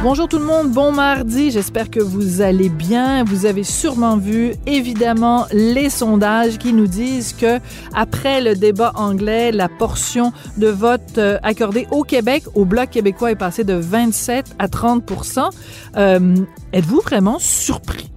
Bonjour tout le monde, bon mardi, j'espère que vous allez bien. Vous avez sûrement vu évidemment les sondages qui nous disent que après le débat anglais, la portion de vote euh, accordée au Québec, au Bloc québécois est passée de 27 à 30% euh, Êtes-vous vraiment surpris?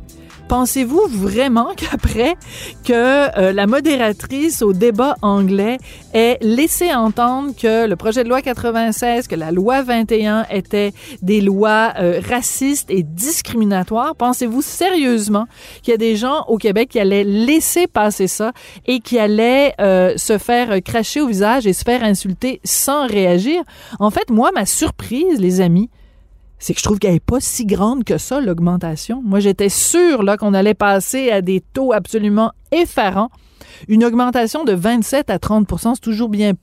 Pensez-vous vraiment qu'après que euh, la modératrice au débat anglais ait laissé entendre que le projet de loi 96, que la loi 21 étaient des lois euh, racistes et discriminatoires, pensez-vous sérieusement qu'il y a des gens au Québec qui allaient laisser passer ça et qui allaient euh, se faire cracher au visage et se faire insulter sans réagir? En fait, moi, ma surprise, les amis, c'est que je trouve qu'elle n'est pas si grande que ça, l'augmentation. Moi, j'étais sûre là, qu'on allait passer à des taux absolument effarants. Une augmentation de 27 à 30% c'est toujours bien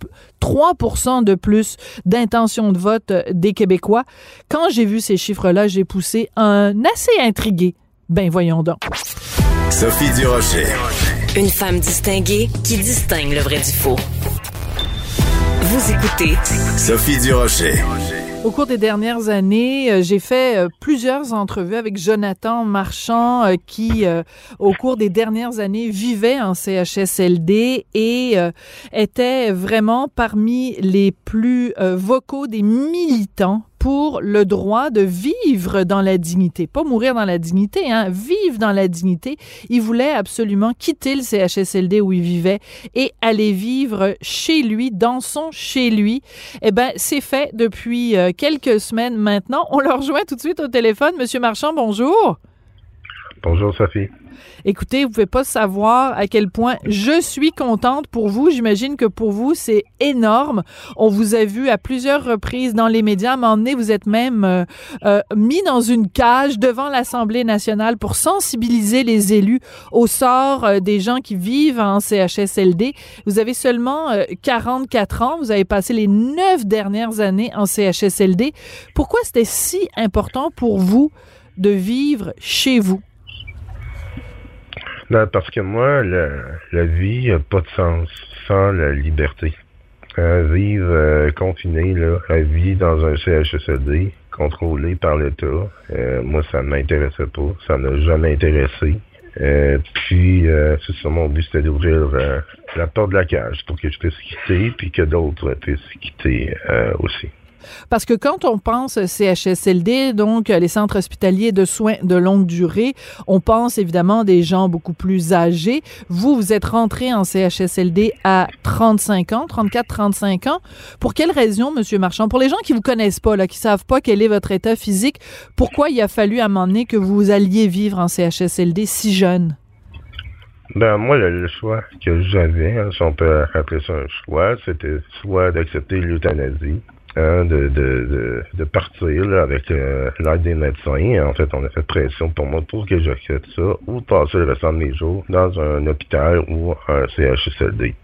3% de plus d'intention de vote euh, des Québécois. Quand j'ai vu ces chiffres-là, j'ai poussé un assez intrigué. Ben voyons donc. Sophie Durocher. Une femme distinguée qui distingue le vrai du faux. Vous écoutez Sophie Durocher. Au cours des dernières années, euh, j'ai fait euh, plusieurs entrevues avec Jonathan Marchand euh, qui, au cours des dernières années, vivait en CHSLD et était vraiment parmi les plus vocaux des militants pour le droit de vivre dans la dignité, pas mourir dans la dignité, hein, vivre dans la dignité. Il voulait absolument quitter le CHSLD où il vivait et aller vivre chez lui, dans son chez lui. Eh ben, c'est fait depuis euh, quelques semaines maintenant. On le rejoint tout de suite au téléphone. Monsieur Marchand, bonjour. Bonjour Sophie. Écoutez, vous pouvez pas savoir à quel point je suis contente pour vous. J'imagine que pour vous, c'est énorme. On vous a vu à plusieurs reprises dans les médias. Donné, vous êtes même euh, euh, mis dans une cage devant l'Assemblée nationale pour sensibiliser les élus au sort euh, des gens qui vivent en CHSLD. Vous avez seulement 44 ans. Vous avez passé les neuf dernières années en CHSLD. Pourquoi c'était si important pour vous de vivre chez vous? Non, parce que moi, la, la vie n'a pas de sens sans la liberté. Hein, vivre euh, confiné, là, la vie dans un CHSLD, contrôlé par l'État, euh, moi, ça ne m'intéressait pas. Ça n'a jamais intéressé. Euh, puis, c'est ça, mon but, c'était d'ouvrir la porte de la cage pour que je puisse quitter, puis que d'autres puissent quitter aussi. Parce que quand on pense CHSLD, donc les centres hospitaliers de soins de longue durée, on pense évidemment des gens beaucoup plus âgés. Vous, vous êtes rentré en CHSLD à 35 ans, 34-35 ans. Pour quelle raison, Monsieur Marchand? Pour les gens qui vous connaissent pas, là, qui savent pas quel est votre état physique, pourquoi il a fallu à un moment donné que vous alliez vivre en CHSLD si jeune? Ben, moi, le, choix que j'avais, hein, si on peut appeler ça un choix, c'était soit d'accepter l'euthanasie, Hein, de, de, de, partir avec euh, l'aide des médecins. En fait, on a fait pression pour moi pour que j'accepte ça ou passer le restant de mes jours dans un hôpital ou un CHSLD.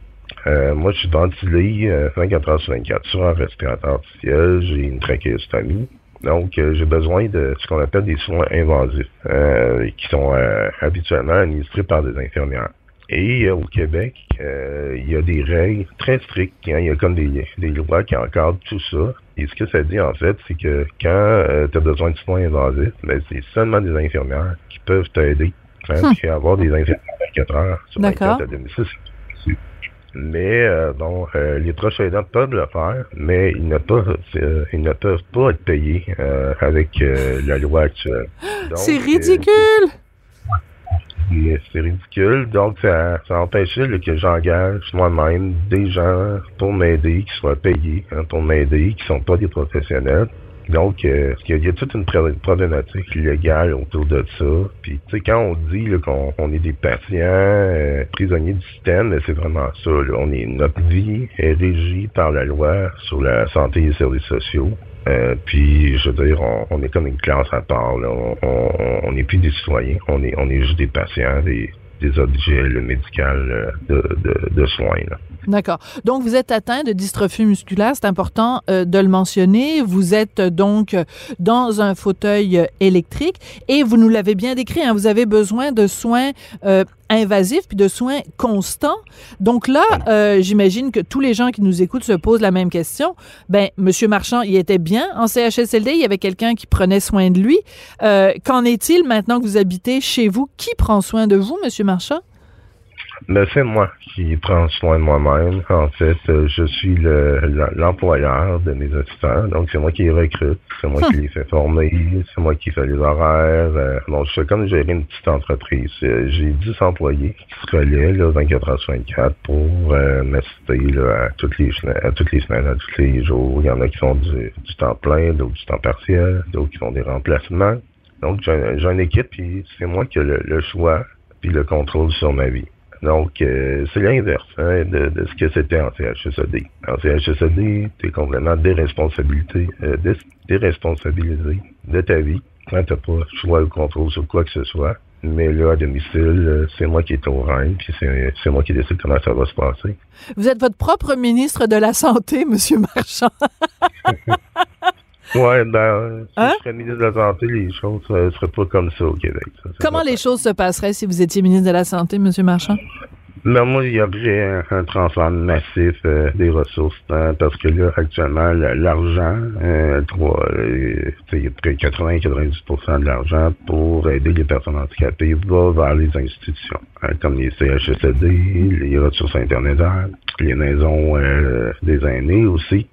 Euh, moi, je suis ventilé euh, 24 heures sur 24 sur un respirateur artificiel. J'ai une trachéostomie. Donc, euh, j'ai besoin de ce qu'on appelle des soins invasifs, qui sont habituellement administrés par des infirmières. Et euh, au Québec, euh, il y a des règles très strictes. hein. Il y a comme des, des lois qui encadrent tout ça. Et ce que ça dit, en fait, c'est que quand tu as besoin de soins invasifs, ben, c'est seulement des infirmières qui peuvent t'aider. Hein, Hum. Puis avoir des infirmières 24 heures sur D'accord. 24 à domicile. Mais euh, bon, euh, les proches aidants peuvent le faire, mais ils ne peuvent, euh, ils ne peuvent pas être payés euh, avec euh, la loi actuelle. C'est euh, ridicule! Et C'est ridicule. Donc, ça, ça empêchait que j'engage moi-même des gens pour m'aider, qui soient payés hein, pour m'aider, qui sont pas des professionnels. Donc, euh, il y, a- toute une pro- problématique légale autour de ça. Puis, tu sais, quand on dit qu'on on est des patients euh, prisonniers du système, ben, c'est vraiment ça. On est notre vie est régie par la loi sur la santé et les services sociaux. Euh, puis, je veux dire, on, on est comme une classe à part. Là. On- n'est plus des citoyens. On est, on est juste des patients, des, des objets médicaux euh, de, de, de soins. D'accord. Donc, vous êtes atteint de dystrophie musculaire, c'est important euh, de le mentionner. Vous êtes euh, donc dans un fauteuil électrique et vous nous l'avez bien décrit, hein, vous avez besoin de soins euh, invasifs puis de soins constants. Donc là, euh, j'imagine que tous les gens qui nous écoutent se posent la même question. Ben, Monsieur Marchand, il était bien en CHSLD, il y avait quelqu'un qui prenait soin de lui. Euh, Qu'en est-il maintenant que vous habitez chez vous? Qui prend soin de vous, Monsieur Marchand? Mais c'est moi qui prends soin de moi-même. En fait, euh, je suis le- l'employeur de mes assistants. Donc, c'est moi qui les recrute. C'est moi qui les fais former. C'est moi qui fais les horaires. Euh, donc, je fais comme gérer une petite entreprise. Euh, J'ai 10 employés qui se relaient là, 24 heures sur 24 pour euh, m'assister là, à, toutes les, semaines- à toutes les semaines, à tous les jours. Il y en a qui font du, du temps plein, d'autres du temps partiel, d'autres qui font des remplacements. Donc, j'ai j'ai une équipe, puis c'est moi qui ai le, le choix puis le contrôle sur ma vie. Donc, euh, c'est l'inverse hein, de, de ce que c'était en CHSLD. En CHSLD, tu es complètement déresponsabilité, euh, déresponsabilisé de ta vie quand tu pas le choix ou contrôle sur quoi que ce soit. Mais là, à domicile, euh, c'est moi qui est au règne, puis c'est moi qui décide comment ça va se passer. Vous êtes votre propre ministre de la Santé, Monsieur Marchand. Ouais, ben, euh, si Hein? je serais ministre de la Santé, les choses ne seraient pas comme ça au Québec. ça, Comment les choses se passeraient si vous étiez ministre de la Santé, Monsieur Marchand? Mais moi, il y aurait un, un transfert massif euh, des ressources, hein, parce que là, actuellement, le- l'argent, euh, euh, tu sais, il y a près de 80-90% de l'argent pour aider les personnes handicapées va vers les institutions, hein, comme les CHSLD, les ressources intermédiaires, les maisons euh, des aînés aussi.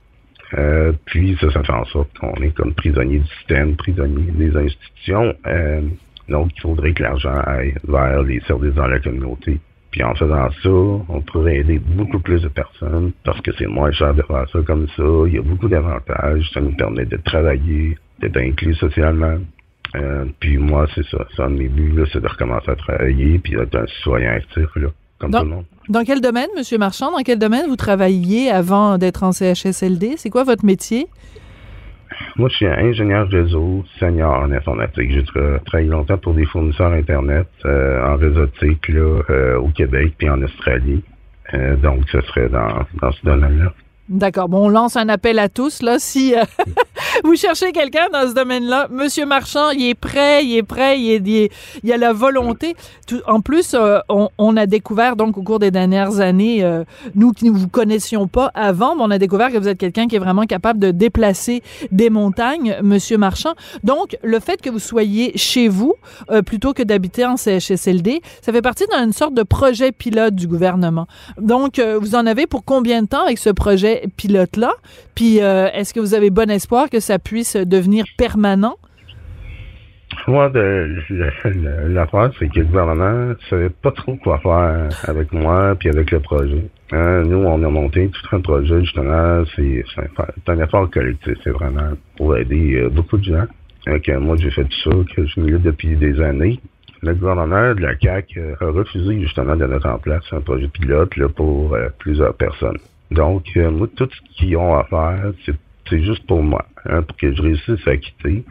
Euh, puis ça, ça fait en sorte qu'on est comme prisonnier du système, prisonnier des institutions. Euh, donc, il faudrait que l'argent aille vers les services dans la communauté. Puis en faisant ça, on pourrait aider beaucoup plus de personnes parce que c'est moins cher de faire ça comme ça. Il y a beaucoup d'avantages. Ça nous permet de travailler, d'être inclus socialement. Euh, puis moi, c'est ça. Ça, mes buts, c'est de recommencer à travailler puis d'être un citoyen actif, là, comme Donc- tout le monde. Dans quel domaine, Monsieur Marchand, dans quel domaine vous travailliez avant d'être en CHSLD? C'est quoi votre métier? Moi, je suis ingénieur réseau senior en informatique. J'ai tra- travaillé longtemps pour des fournisseurs Internet euh, en réseautique là, euh, au Québec puis en Australie. Euh, donc, ce serait dans, dans ce domaine-là. D'accord. Bon, on lance un appel à tous, là. Si euh, vous cherchez quelqu'un dans ce domaine-là, Monsieur Marchand, il est prêt, il est prêt, il, est, il, a la volonté. Tout- en plus, euh, on, a découvert, donc, au cours des dernières années, euh, nous qui ne vous connaissions pas avant, on a découvert que vous êtes quelqu'un qui est vraiment capable de déplacer des montagnes, Monsieur Marchand. Donc, le fait que vous soyez chez vous, plutôt que d'habiter en CHSLD, ça fait partie d'une sorte de projet pilote du gouvernement. Donc, vous en avez pour combien de temps avec ce projet pilote-là? Puis, euh, est-ce que vous avez bon espoir que ça puisse devenir permanent? Moi, l'affaire, c'est que le gouvernement ne savait pas trop quoi faire avec moi puis avec le projet. Hein, nous, on a monté tout un projet, justement, c'est, un, effort collectif, c'est vraiment pour aider euh, beaucoup de gens. Euh, moi, j'ai fait tout ça, que je milite depuis des années. Le gouvernement de la CAQ a refusé justement de mettre en place un projet pilote là, pour plusieurs personnes. Donc, euh, moi, tout ce qu'ils ont à faire, c'est, juste pour moi, hein, pour que je réussisse à quitter.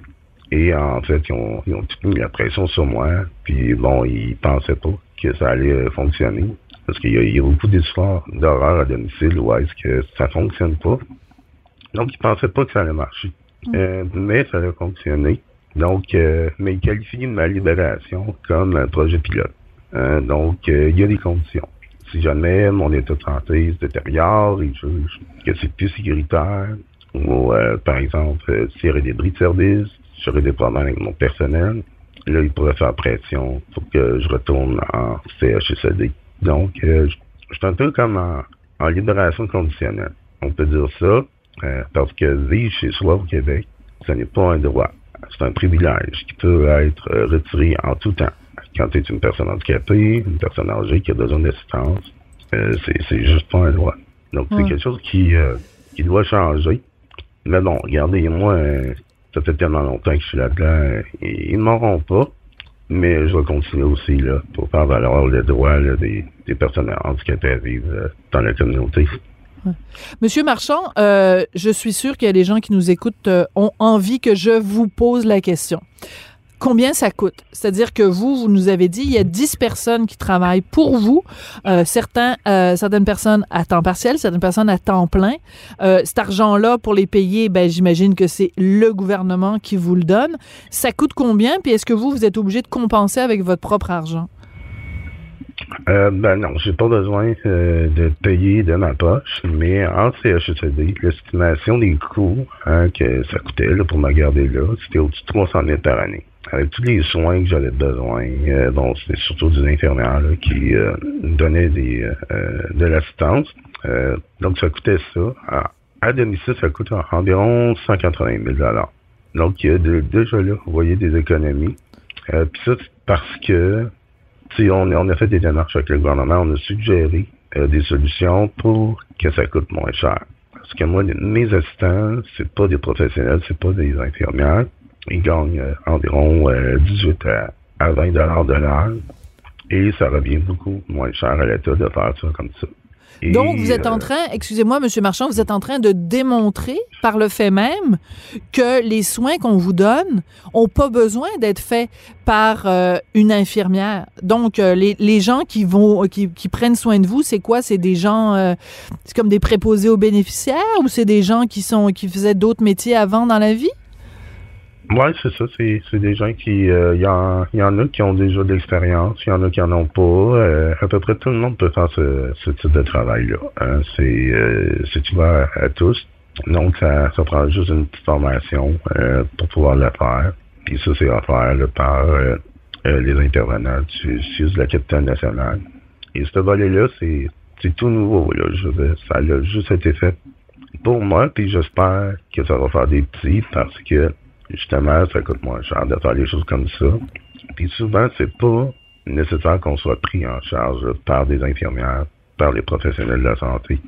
Et en fait, ils ont, ils ont tout mis la pression sur moi. Puis bon, ils pensaient pas que ça allait euh, fonctionner. Parce qu'il y, a- il y a beaucoup d'histoires d'horreur à domicile où est-ce que ça fonctionne pas. Donc, ils pensaient pas que ça allait marcher. Euh, mais ça a fonctionné. Donc, euh, mais il qualifie ma libération comme un projet pilote. Euh, donc, il y a des conditions. Si jamais mon état de santé se détériore, il juge que c'est plus sécuritaire, ou euh, par exemple, euh, s'il y aurait des bris de service, j'aurais des problèmes avec mon personnel, là, il pourrait faire pression pour que je retourne en CHSLD. Donc, euh, je suis un peu comme en, libération conditionnelle. On peut dire ça, euh, parce que vivre chez soi au Québec, ce n'est pas un droit. C'est un privilège qui peut être retiré en tout temps. Quand tu es une personne handicapée, une personne âgée qui a besoin d'assistance, euh, c'est, juste pas un droit. Donc, c'est quelque chose qui, euh, qui doit changer. Mais bon, regardez, moi, euh, ça fait tellement longtemps que je suis là-dedans, ils ne m'auront pas. Mais je vais continuer aussi là, pour faire valoir le droit là, des, des personnes handicapées à vivre euh, dans la communauté. Monsieur Marchand, euh, je suis sûr qu'il y a des gens qui nous écoutent euh, ont envie que je vous pose la question. Combien ça coûte? C'est-à-dire que vous, vous nous avez dit, il y a 10 personnes qui travaillent pour vous, euh, certains, euh, certaines personnes à temps partiel, certaines personnes à temps plein. Euh, cet argent-là, pour les payer, ben, j'imagine que c'est le gouvernement qui vous le donne. Ça coûte combien? Puis est-ce que vous, vous êtes obligé de compenser avec votre propre argent? Euh, ben non, j'ai pas besoin euh, de payer de ma poche, mais en CHSLD, l'estimation des coûts hein, que ça coûtait là, pour me garder là, c'était au-dessus de 300 000 par année. Avec tous les soins que j'avais besoin, euh, bon, c'était surtout des infirmières là, qui euh, donnaient des, euh, de l'assistance. Euh, donc ça coûtait ça. À, à domicile, ça coûte environ 180 000 Donc il y a déjà là, vous voyez des économies. Euh, Puis ça, c'est parce que sais, on, on a fait des démarches avec le gouvernement, on a suggéré euh, des solutions pour que ça coûte moins cher. Parce que moi, mes assistants, c'est pas des professionnels, c'est pas des infirmières. Ils gagnent euh, environ euh, 18 à, à 20 dollars de l'heure. Et ça revient beaucoup moins cher à l'État de faire ça comme ça. Et, Donc, vous êtes euh, en train, excusez-moi, Monsieur Marchand, vous êtes en train de démontrer par le fait même que les soins qu'on vous donne ont pas besoin d'être faits par euh, une infirmière. Donc, euh, les, les gens qui vont, qui, qui prennent soin de vous, c'est quoi? C'est des gens, euh, c'est comme des préposés aux bénéficiaires ou c'est des gens qui sont, qui faisaient d'autres métiers avant dans la vie? Ouais, c'est ça. C'est, c'est des gens qui. Il y, en, y en a qui ont déjà de l'expérience, il y en a qui en ont pas. Euh, à peu près tout le monde peut faire ce, ce type de travail-là. hein. C'est, euh, ouvert à tous. Donc, ça, ça prend juste une petite formation euh, pour pouvoir le faire. Puis ça, c'est offert là, par euh, euh, les intervenants du de la capitale nationale. Et ce volet-là, c'est, c'est tout nouveau. Là. Je veux dire, ça a juste été fait pour moi, puis j'espère que ça va faire des petits parce que justement, ça coûte moins cher de faire les choses comme ça. Puis souvent, c'est pas nécessaire qu'on soit pris en charge par des infirmières, par les professionnels de la santé.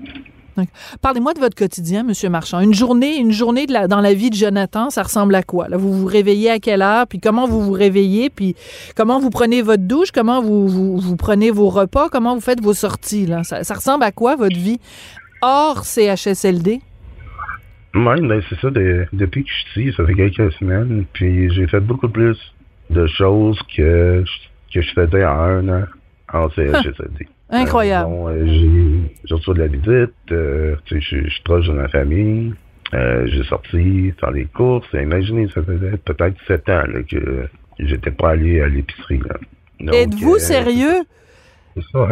Parlez-moi de votre quotidien, Monsieur Marchand. Une journée, une journée dans la vie de Jonathan, ça ressemble à quoi? Là, vous vous réveillez à quelle heure? Puis comment vous vous réveillez? Puis comment vous prenez votre douche? Comment vous, vous, prenez vos repas? Comment vous faites vos sorties? Là? Ça ressemble à quoi, votre vie hors CHSLD? Ouais, ben c'est ça, de- depuis que je suis ici, ça fait quelques semaines, puis j'ai fait beaucoup plus de choses que, je- que je faisais en un an en CHSLD. Incroyable. Euh, bon, euh, j'ai, j'ai reçu de la visite, euh, tu sais, je, suis proche de ma famille, euh, j'ai sorti faire les courses. Imaginez, ça faisait peut-être sept ans là, que j'étais pas allé à l'épicerie. Êtes-vous euh, sérieux?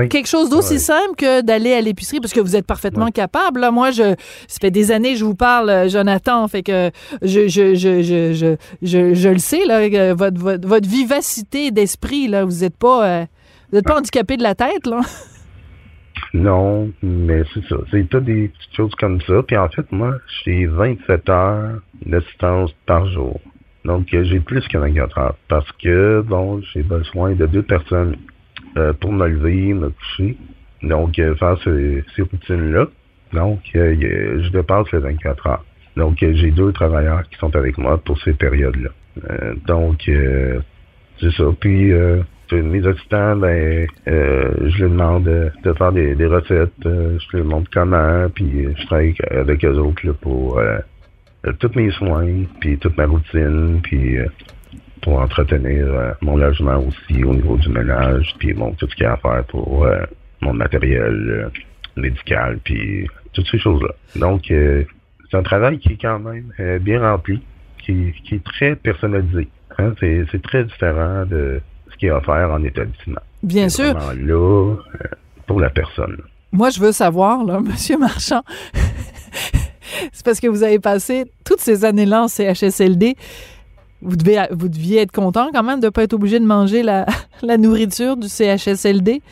Quelque chose d'aussi simple que d'aller à l'épicerie, parce que vous êtes parfaitement capable. Là, moi, je, ça fait des années que je vous parle, euh, Jonathan, fait que je, je, je, je, je, je, je le sais, là, votre, votre, votre vivacité d'esprit, là, vous n'êtes pas, euh, vous êtes pas handicapé de la tête, là. Non, mais c'est ça. C'est pas des petites choses comme ça. Puis en fait, moi, j'ai 27 heures d'assistance par jour. Donc, j'ai plus que 24 heures. Parce que, bon, j'ai besoin de deux personnes euh, pour me lever, me coucher. Donc, euh, faire ces, routines-là. Donc, euh, a- je dépasse les 24 heures. Donc, euh, j'ai deux travailleurs qui sont avec moi pour ces périodes-là. Euh, donc, euh, c'est ça. Puis, euh, mes assistants, ben, euh, je leur demande de, faire des, des recettes. euh, je leur montre comment. Puis, euh, je travaille avec eux autres là, pour euh, euh, tous mes soins, puis toute ma routine, puis euh, pour entretenir euh, mon logement aussi au niveau du ménage, puis bon, tout ce qu'il y a à faire pour euh, mon matériel euh, médical, puis toutes ces choses-là. Donc, c'est un travail qui est quand même bien rempli, qui, qui est très personnalisé. Hein. C'est, c'est très différent de ce qui est offert en établissement. Bien C'est sûr. là pour la personne. Moi, je veux savoir, là, Monsieur Marchand, c'est parce que vous avez passé toutes ces années-là en CHSLD. Vous, devez, vous deviez être content quand même de ne pas être obligé de manger la, la nourriture du CHSLD.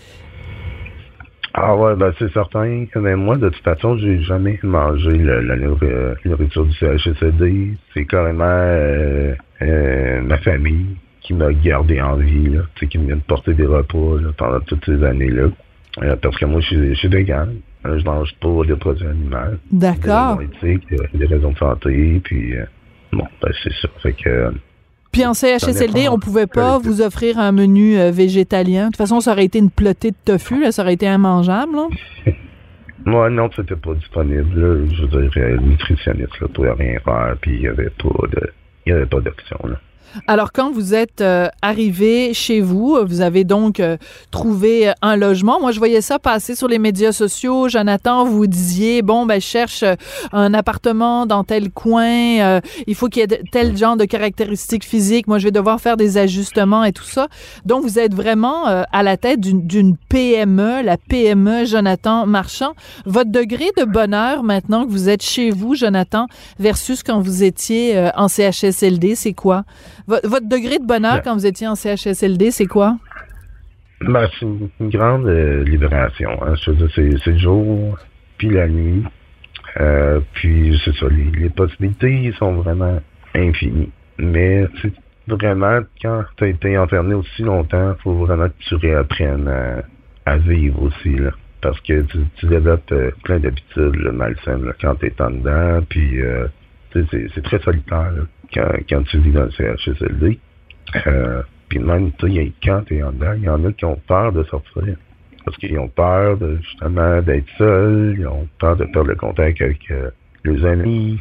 Ah ouais, ben c'est certain. Mais moi, de toute façon, j'ai jamais mangé le- la euh, nourriture du CHSLD. C'est carrément euh, euh, ma famille qui m'a gardé en vie, là, qui me vient de porter des repas là, pendant toutes ces années-là. Euh, parce que moi, je suis, vegan. Je mange pas de produits animaux. D'accord. Des raisons éthiques, des raisons de santé, puis bon, ben c'est ça. Fait que euh, Puis en CHSLD, on pouvait pas dépend. vous offrir un menu euh, végétalien. De toute façon, ça aurait été une plotée de tofu, là, ça aurait été immangeable. là. moi, non, c'était pas disponible. Là. Je veux dire, euh, le nutritionniste là, pouvait rien faire, puis il y avait pas de. Il y avait pas d'option. là. Alors, quand vous êtes euh, arrivé chez vous, vous avez donc euh, trouvé euh, un logement. Moi, je voyais ça passer sur les médias sociaux. Jonathan, vous disiez, bon, ben, je cherche un appartement dans tel coin. euh, il faut qu'il y ait tel genre de caractéristiques physiques. Moi, je vais devoir faire des ajustements et tout ça. Donc, vous êtes vraiment à la tête d'une- PME, la PME Jonathan Marchand. Votre degré de bonheur maintenant que vous êtes chez vous, Jonathan, versus quand vous étiez en CHSLD, c'est quoi? Vo- votre degré de bonheur Ouais. quand vous étiez en CHSLD, c'est quoi? Ben, c'est une, une grande euh, libération. Hein. Je veux dire, c'est, le jour, puis la nuit. Euh, puis c'est ça, les, les possibilités sont vraiment infinies. Mais c'est vraiment, quand tu as été enfermé aussi longtemps, faut vraiment que tu réapprennes à, à vivre aussi. Là. Parce que tu, tu développes euh, plein d'habitudes malsaines là, quand tu es en dedans. Puis euh, c'est très solitaire là, quand, quand tu vis dans le CHSLD. Euh, puis même, tu sais, quand tu es en dedans, il y en a qui ont peur de sortir. Parce qu'ils ont peur de, justement d'être seuls, ils ont peur de perdre le contact avec euh, les amis.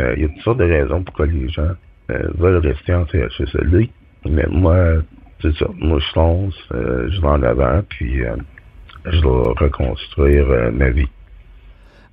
Euh, il y a toutes sortes de raisons pourquoi les gens euh, veulent rester en CHSLD. Mais moi, c'est ça. Moi, je fonce, je vais en avant, puis je dois reconstruire ma vie.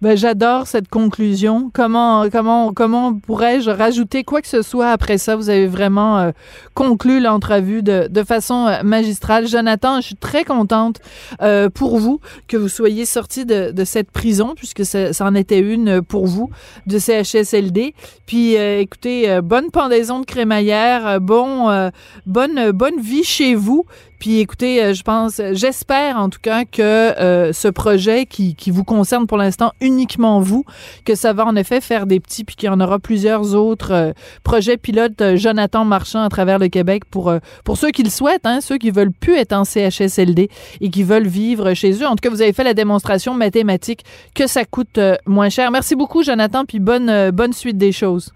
Ben, j'adore cette conclusion. Comment, comment, comment pourrais-je rajouter quoi que ce soit après ça? Vous avez vraiment euh, conclu l'entrevue de, de façon euh, magistrale. Jonathan, je suis très contente euh, pour vous que vous soyez sorti de, de cette prison, puisque ça, ça en était une pour vous, de CHSLD. Puis, euh, écoutez, euh, bonne pendaison de crémaillère, euh, bon, bonne, bonne vie chez vous. Puis écoutez, euh, je pense, j'espère en tout cas que euh, ce projet qui, vous concerne pour l'instant uniquement vous, que ça va en effet faire des petits, puis qu'il y en aura plusieurs autres euh, projets pilotes euh, Jonathan Marchand à travers le Québec pour, euh, pour ceux qui le souhaitent, hein, ceux qui veulent plus être en CHSLD et qui veulent vivre chez eux. En tout cas, vous avez fait la démonstration mathématique que ça coûte moins cher. Merci beaucoup, Jonathan, puis bonne, bonne suite des choses.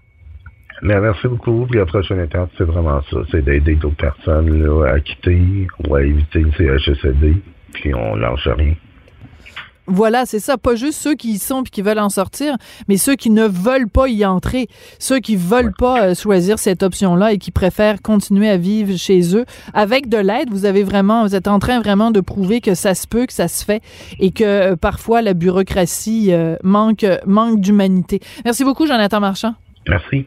Mais merci beaucoup. Puis la prochaine étape, c'est vraiment ça. C'est d'aider d'autres personnes là, à quitter ou à éviter le CHSLD. Puis on lâche rien. Voilà, c'est ça. Pas juste ceux qui y sont puis qui veulent en sortir, mais ceux qui ne veulent pas y entrer, ceux qui veulent pas euh, choisir cette option-là et qui préfèrent continuer à vivre chez eux avec de l'aide. Vous avez vraiment, vous êtes en train vraiment de prouver que ça se peut, que ça se fait et que euh, parfois la bureaucratie euh, manque manque d'humanité. Merci beaucoup, Jonathan Marchand. Merci.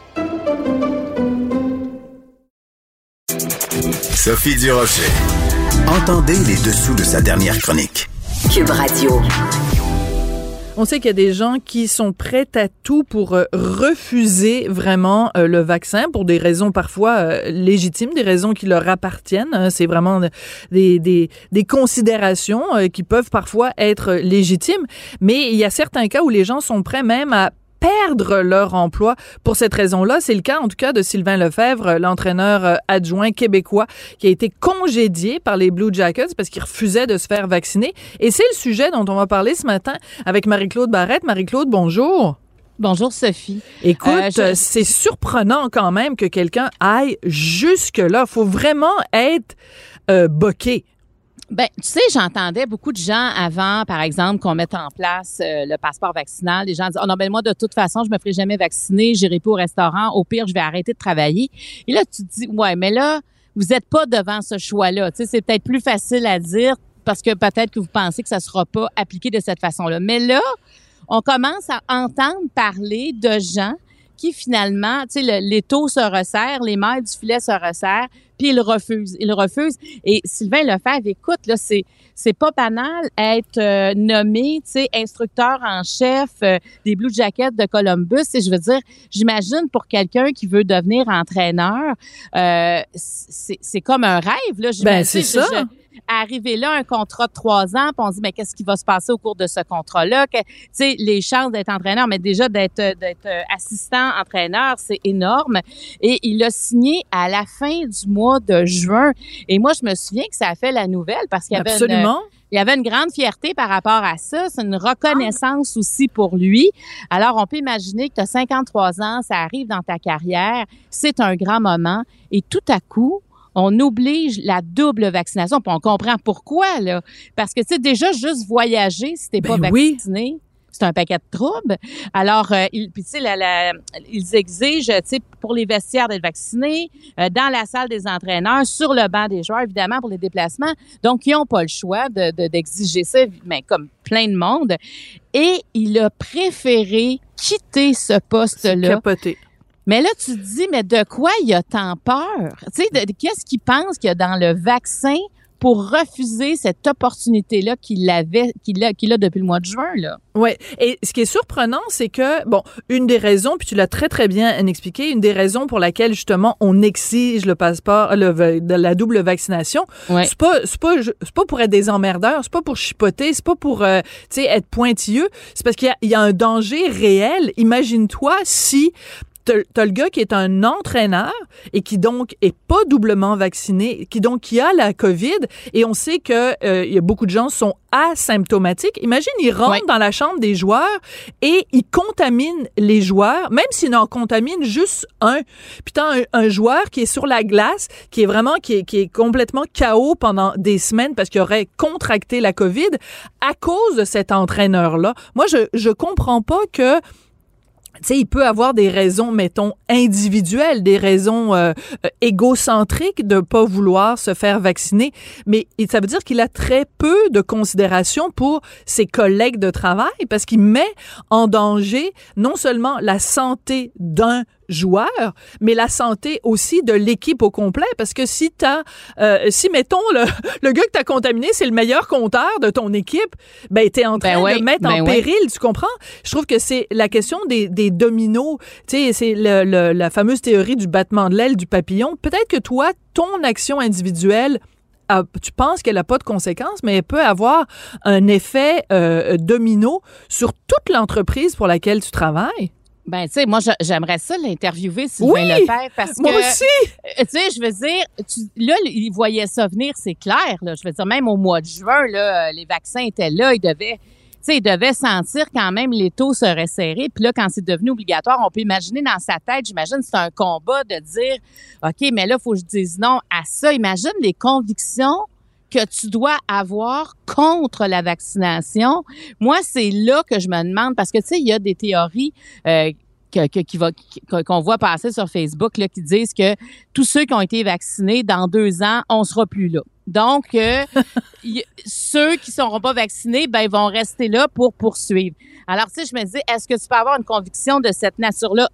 Sophie Durocher. Entendez les dessous de sa dernière chronique. Cube Radio. On sait qu'il y a des gens qui sont prêts à tout pour euh, refuser vraiment euh, le vaccin pour des raisons parfois euh, légitimes, des raisons qui leur appartiennent. Hein. C'est vraiment des, des, des considérations qui peuvent parfois être légitimes. Mais il y a certains cas où les gens sont prêts même à perdre leur emploi pour cette raison-là. C'est le cas, en tout cas, de Sylvain Lefebvre, l'entraîneur euh, adjoint québécois qui a été congédié par les Blue Jackets parce qu'il refusait de se faire vacciner. Et c'est le sujet dont on va parler ce matin avec Marie-Claude Barrette. Marie-Claude, bonjour. Bonjour Sophie. Écoute, euh, c'est surprenant quand même que quelqu'un aille jusque-là. Faut vraiment être euh, boqué. Ben, tu sais, j'entendais beaucoup de gens avant, par exemple, qu'on mette en place euh, le passeport vaccinal. Les gens disent, oh non, ben moi, de toute façon, je me ferai jamais vacciner, j'irai pas au restaurant. Au pire, je vais arrêter de travailler. Et là, tu te dis, ouais, mais là, vous n'êtes pas devant ce choix-là. Tu sais, c'est peut-être plus facile à dire parce que peut-être que vous pensez que ça sera pas appliqué de cette façon-là. Mais là, on commence à entendre parler de gens qui finalement, tu sais, les taux se resserrent, les mailles du filet se resserrent, puis ils refusent, ils refusent. Et Sylvain Lefebvre, écoute, là, c'est c'est pas banal être euh, nommé, tu sais, instructeur en chef euh, des Blue Jackets de Columbus. Et je veux dire, j'imagine pour quelqu'un qui veut devenir entraîneur, euh, c'est comme un rêve là. Ben c'est ça arriver là, un contrat de trois ans, puis on se dit, mais qu'est-ce qui va se passer au cours de ce contrat-là? Tu sais, les chances d'être entraîneur, mais déjà d'être d'être assistant entraîneur, c'est énorme. Et il a signé à la fin du mois de juin. Et moi, je me souviens que ça a fait la nouvelle parce qu'il y avait Absolument. il y avait une grande fierté par rapport à ça. C'est une reconnaissance aussi pour lui. Alors, on peut imaginer que tu as 53 ans, ça arrive dans ta carrière, c'est un grand moment. Et tout à coup, on oblige la double vaccination. Puis on comprend pourquoi, là. Parce que, tu sais, déjà, juste voyager si t'es pas Ben vacciné, c'est un paquet de troubles. Alors, euh, ils, puis, tu sais, la, la- ils exigent, tu sais, pour les vestiaires d'être vaccinés, euh, dans la salle des entraîneurs, sur le banc des joueurs, évidemment, pour les déplacements. Donc, ils n'ont pas le choix de, de- d'exiger ça, mais comme plein de monde. Et il a préféré quitter ce poste-là capoté. Mais là, tu te dis, mais de quoi il a tant peur? Tu sais, qu'est-ce qu'il pense qu'il y a dans le vaccin pour refuser cette opportunité-là qu'il avait, qu'il a, qu'il a depuis le mois de juin, là? Ouais. Et ce qui est surprenant, c'est que, bon, une des raisons, puis tu l'as très, très bien expliqué, une des raisons pour laquelle, justement, on exige le passeport, le, la double vaccination, Ouais. c'est pas, c'est pas, c'est pas pour être des emmerdeurs, c'est pas pour chipoter, c'est pas pour, euh, tu sais, être pointilleux, c'est parce qu'il y a, il y a un danger réel. Imagine-toi si T'as le gars qui est un entraîneur et qui donc est pas doublement vacciné, qui donc qui a la COVID et on sait que euh, y a beaucoup de gens sont asymptomatiques. Imagine, il rentre Ouais. dans la chambre des joueurs et il contamine les joueurs, même s'il en contamine juste un. T'as un, un joueur qui est sur la glace, qui est vraiment qui est, qui est complètement KO pendant des semaines parce qu'il aurait contracté la COVID à cause de cet entraîneur-là. Moi, je je comprends pas que sais, il peut avoir des raisons, mettons, individuelles, des raisons euh, euh, égocentriques de pas vouloir se faire vacciner, mais ça veut dire qu'il a très peu de considération pour ses collègues de travail parce qu'il met en danger non seulement la santé d'un joueur, mais la santé aussi de l'équipe au complet. Parce que si t'as, euh, si mettons le, le gars que t'as contaminé, c'est le meilleur compteur de ton équipe, ben t'es en train Ben ouais, de mettre ben en ouais. péril, tu comprends? Je trouve que c'est la question des, des dominos. Tu sais, c'est le- le- la fameuse théorie du battement de l'aile du papillon. Peut-être que toi, ton action individuelle a- tu penses qu'elle n'a pas de conséquences, mais elle peut avoir un effet euh, domino sur toute l'entreprise pour laquelle tu travailles. Ben, tu sais, moi, j'aimerais ça l'interviewer, Sylvain Oui! Lefebvre, parce Moi que, aussi! euh, tu sais, je veux dire, tu- là, il voyait ça venir, c'est clair, là. Je veux dire, même au mois de juin, là, euh, les vaccins étaient là, il devait, tu sais, il devait sentir quand même les taux se resserrer. Puis là, quand c'est devenu obligatoire, on peut imaginer dans sa tête, j'imagine, c'est un combat de dire, OK, mais là, il faut que je dise non à ça. Imagine les convictions que tu dois avoir contre la vaccination. Moi, c'est là que je me demande, parce que, tu sais, il y a des théories euh, que- que- qui va- que- qu'on voit passer sur Facebook là, qui disent que tous ceux qui ont été vaccinés, dans deux ans, on sera plus là. Donc, euh, y- ceux qui ne seront pas vaccinés, ben, ils vont rester là pour poursuivre. Alors, tu sais, je me dis, est-ce que tu peux avoir une conviction de cette nature-là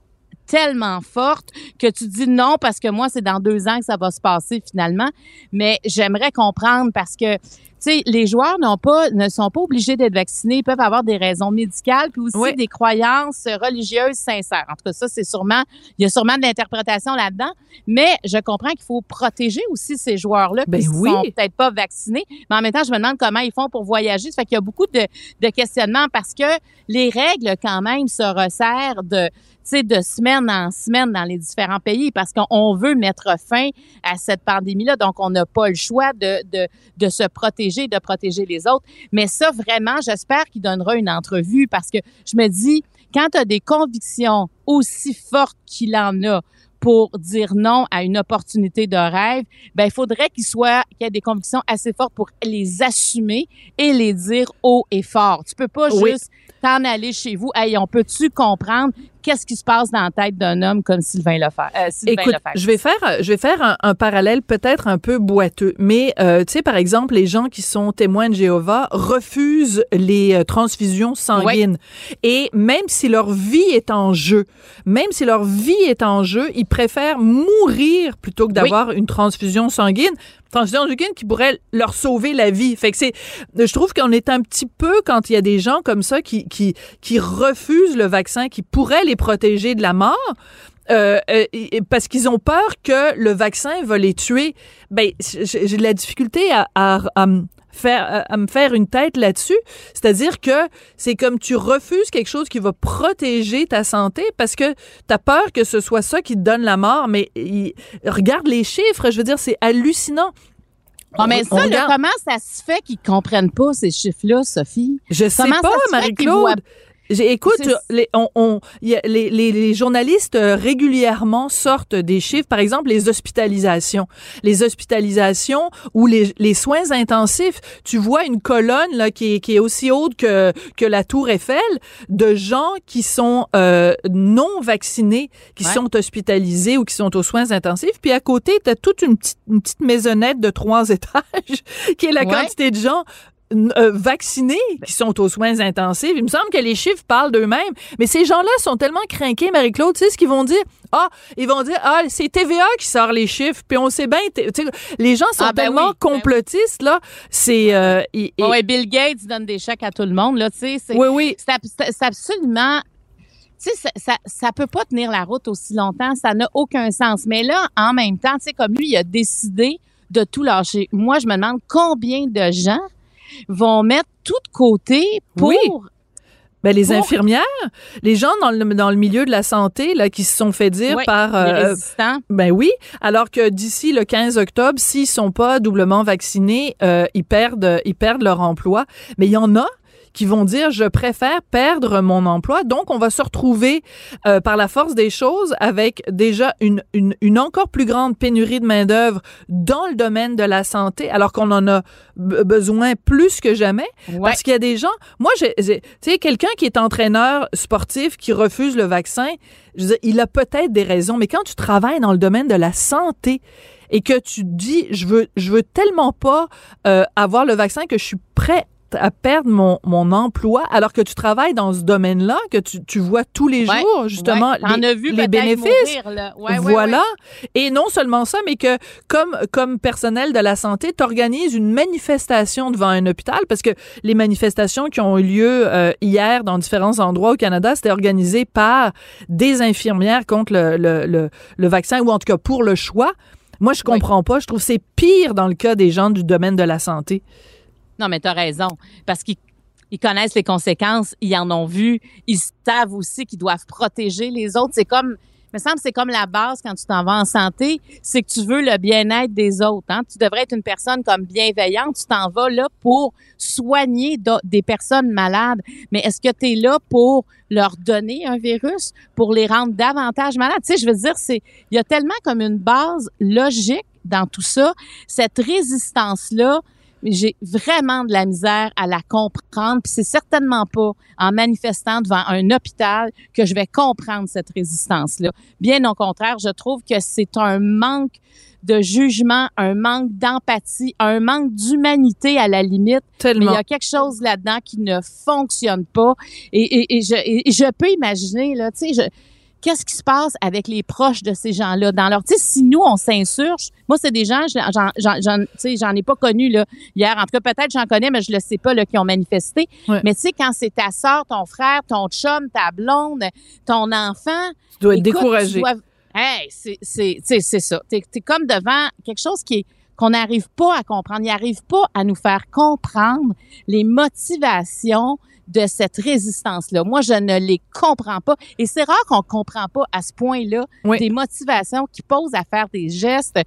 tellement forte que tu dis non parce que moi, c'est dans deux ans que ça va se passer finalement. Mais j'aimerais comprendre parce que tu sais, les joueurs n'ont pas, ne sont pas obligés d'être vaccinés. Ils peuvent avoir des raisons médicales puis aussi des croyances religieuses sincères. En tout cas, ça, c'est sûrement, il y a sûrement de l'interprétation là-dedans. Mais je comprends qu'il faut protéger aussi ces joueurs-là qui Ben oui. sont peut-être pas vaccinés. Mais en même temps, je me demande comment ils font pour voyager. Ça fait qu'il y a beaucoup de, de questionnements parce que les règles, quand même, se resserrent de, sais, de semaine en semaine dans les différents pays parce qu'on veut mettre fin à cette pandémie-là. Donc, on n'a pas le choix de, de, de se protéger, de protéger les autres. Mais ça, vraiment, j'espère qu'il donnera une entrevue parce que je me dis, quand tu as des convictions aussi fortes qu'il en a, pour dire non à une opportunité de rêve, ben il faudrait qu'il soit qu'il y ait des convictions assez fortes pour les assumer et les dire haut et fort. Tu peux pas Oui. juste t'en aller chez vous. Hey, on peut-tu comprendre qu'est-ce qui se passe dans la tête d'un homme comme Sylvain Lefebvre? Euh, Écoute, Lefebvre. je vais faire, je vais faire un, un parallèle peut-être un peu boiteux, mais euh, tu sais, par exemple, les gens qui sont témoins de Jéhovah refusent les euh, transfusions sanguines. Et même si leur vie est en jeu, même si leur vie est en jeu, ils préfèrent mourir plutôt que d'avoir une transfusion sanguine. Transfusion sanguine qui pourrait leur sauver la vie. Fait que c'est, je trouve qu'on est un petit peu quand il y a des gens comme ça qui, qui, qui refusent le vaccin, qui pourrait les protéger de la mort. Euh, euh, parce qu'ils ont peur que le vaccin va les tuer. Ben, j'ai de la difficulté à, à, à faire, à- me faire une tête là-dessus. C'est-à-dire que c'est comme tu refuses quelque chose qui va protéger ta santé parce que tu as peur que ce soit ça qui te donne la mort. Mais il- regarde les chiffres, je veux dire, c'est hallucinant. Bon, mais ça, là, comment ça se fait qu'ils comprennent pas ces chiffres-là, Sophie? Je sais Comment pas, Marie-Claude. Écoute, les, on, on- a- les, les- les journalistes euh, régulièrement sortent des chiffres, par exemple les hospitalisations. Les hospitalisations ou les, les soins intensifs, tu vois une colonne là, qui, est, qui est aussi haute que, que la tour Eiffel de gens qui sont euh, non vaccinés, qui Ouais. sont hospitalisés ou qui sont aux soins intensifs. Puis à côté, tu as toute une petite, une petite maisonnette de trois étages qui est la Ouais. quantité de gens euh, vaccinés qui sont aux soins intensifs. Il me semble que les chiffres parlent d'eux-mêmes. Mais ces gens-là sont tellement craqués, Marie-Claude. Tu sais ce qu'ils vont dire? Ah, ils vont dire, ah, c'est TVA qui sort les chiffres. Puis on sait bien, t- tu sais, les gens sont Ah, ben tellement oui, ben oui. complotistes, là. C'est... euh, et- et- Ouais, Bill Gates donne des chèques à tout le monde, là, tu sais. c'est- oui, oui. c'est absolument. Tu sais, ça, ça, ça peut pas tenir la route aussi longtemps. Ça n'a aucun sens. Mais là, en même temps, tu sais, comme lui, il a décidé de tout lâcher. Moi, je me demande combien de gens vont mettre tout de côté pour. Oui. Ben, les infirmières, les gens dans le, dans le milieu de la santé là, qui se sont fait dire par... euh. Ben oui, alors que d'ici le 15 octobre, s'ils sont pas doublement vaccinés, euh, ils perdent, ils perdent leur emploi. Mais il y en a qui vont dire je préfère perdre mon emploi. Donc on va se retrouver euh, par la force des choses avec déjà une, une, une encore plus grande pénurie de main d'œuvre dans le domaine de la santé, alors qu'on en a besoin plus que jamais. Ouais. Parce qu'il y a des gens, moi, tu sais, quelqu'un qui est entraîneur sportif qui refuse le vaccin, je veux dire, il a peut-être des raisons, mais quand tu travailles dans le domaine de la santé et que tu dis, je veux, je veux tellement pas euh, avoir le vaccin que je suis prêt à perdre mon, mon emploi alors que tu travailles dans ce domaine-là, que tu, tu vois tous les Ouais, jours justement ouais. Les, vu les bénéfices. mourir. Ouais, voilà. Et non seulement ça, mais que comme, comme personnel de la santé, tu organises une manifestation devant un hôpital parce que les manifestations qui ont eu lieu euh, hier dans différents endroits au Canada, c'était organisé par des infirmières contre le, le, le, le vaccin ou en tout cas pour le choix. Moi, je comprends pas. Je trouve que c'est pire dans le cas des gens du domaine de la santé. Non, mais tu as raison. Parce qu'ils ils connaissent les conséquences, ils en ont vu, ils savent aussi qu'ils doivent protéger les autres. C'est comme, me semble, c'est comme la base quand tu t'en vas en santé, c'est que tu veux le bien-être des autres. Hein? Tu devrais être une personne comme bienveillante. Tu t'en vas là pour soigner des personnes malades. Mais est-ce que tu es là pour leur donner un virus, pour les rendre davantage malades? Tu sais, je veux dire, c'est, il y a tellement comme une base logique dans tout ça. Cette résistance-là, j'ai vraiment de la misère à la comprendre. Puis c'est certainement pas en manifestant devant un hôpital que je vais comprendre cette résistance-là. Bien au contraire, je trouve que c'est un manque de jugement, un manque d'empathie, un manque d'humanité à la limite. Mais il Tellement. y a quelque chose là-dedans qui ne fonctionne pas. Et, et, et je, et je peux imaginer, là, tu sais, je, qu'est-ce qui se passe avec les proches de ces gens-là? Dans leur, tu sais, si nous on s'insurge, moi c'est des gens, j'en, j'en, j'en, tu sais, j'en ai pas connu là hier, en tout cas peut-être j'en connais, mais je le sais pas là qui ont manifesté. Mais tu sais quand c'est ta sœur, ton frère, ton chum, ta blonde, ton enfant, Tu dois être Écoute, découragé. tu dois- Hey, c'est c'est tu sais, c'est ça. T'es es comme devant quelque chose qui est qu'on n'arrive pas à comprendre. Ils n'arrivent pas à nous faire comprendre les motivations de cette résistance-là. Moi, je ne les comprends pas. Et c'est rare qu'on comprend pas à ce point-là Oui. des motivations qui posent à faire des gestes,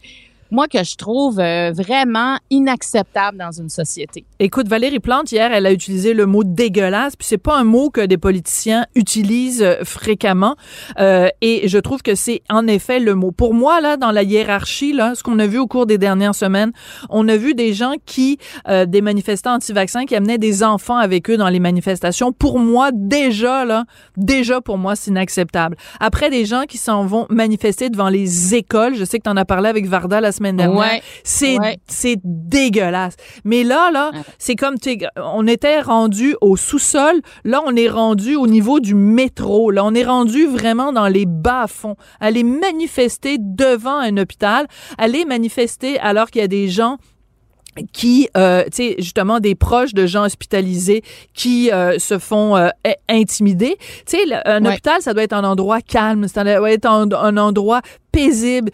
moi, que je trouve euh, vraiment inacceptables dans une société. Écoute, Valérie Plante, hier, elle a utilisé le mot dégueulasse, puis c'est pas un mot que des politiciens utilisent euh, fréquemment. Euh, et je trouve que c'est en effet le mot. Pour moi, là, dans la hiérarchie, là, ce qu'on a vu au cours des dernières semaines, on a vu des gens qui, euh, des manifestants anti-vaccins, qui amenaient des enfants avec eux dans les manifestations. Pour moi, déjà, là, déjà, pour moi, c'est inacceptable. Après, des gens qui s'en vont manifester devant les écoles. Je sais que tu en as parlé avec Varda la semaine dernière. Ouais. C'est Ouais. c'est dégueulasse. Mais là là, c'est comme on était rendu au sous-sol, là on est rendu au niveau du métro. Là, on est rendu vraiment dans les bas-fonds. Aller manifester devant un hôpital, aller manifester alors qu'il y a des gens qui, euh, tu sais, justement, des proches de gens hospitalisés qui euh, se font euh, intimider. Tu sais, un Ouais. hôpital, ça doit être un endroit calme, ça doit être un, un endroit paisible.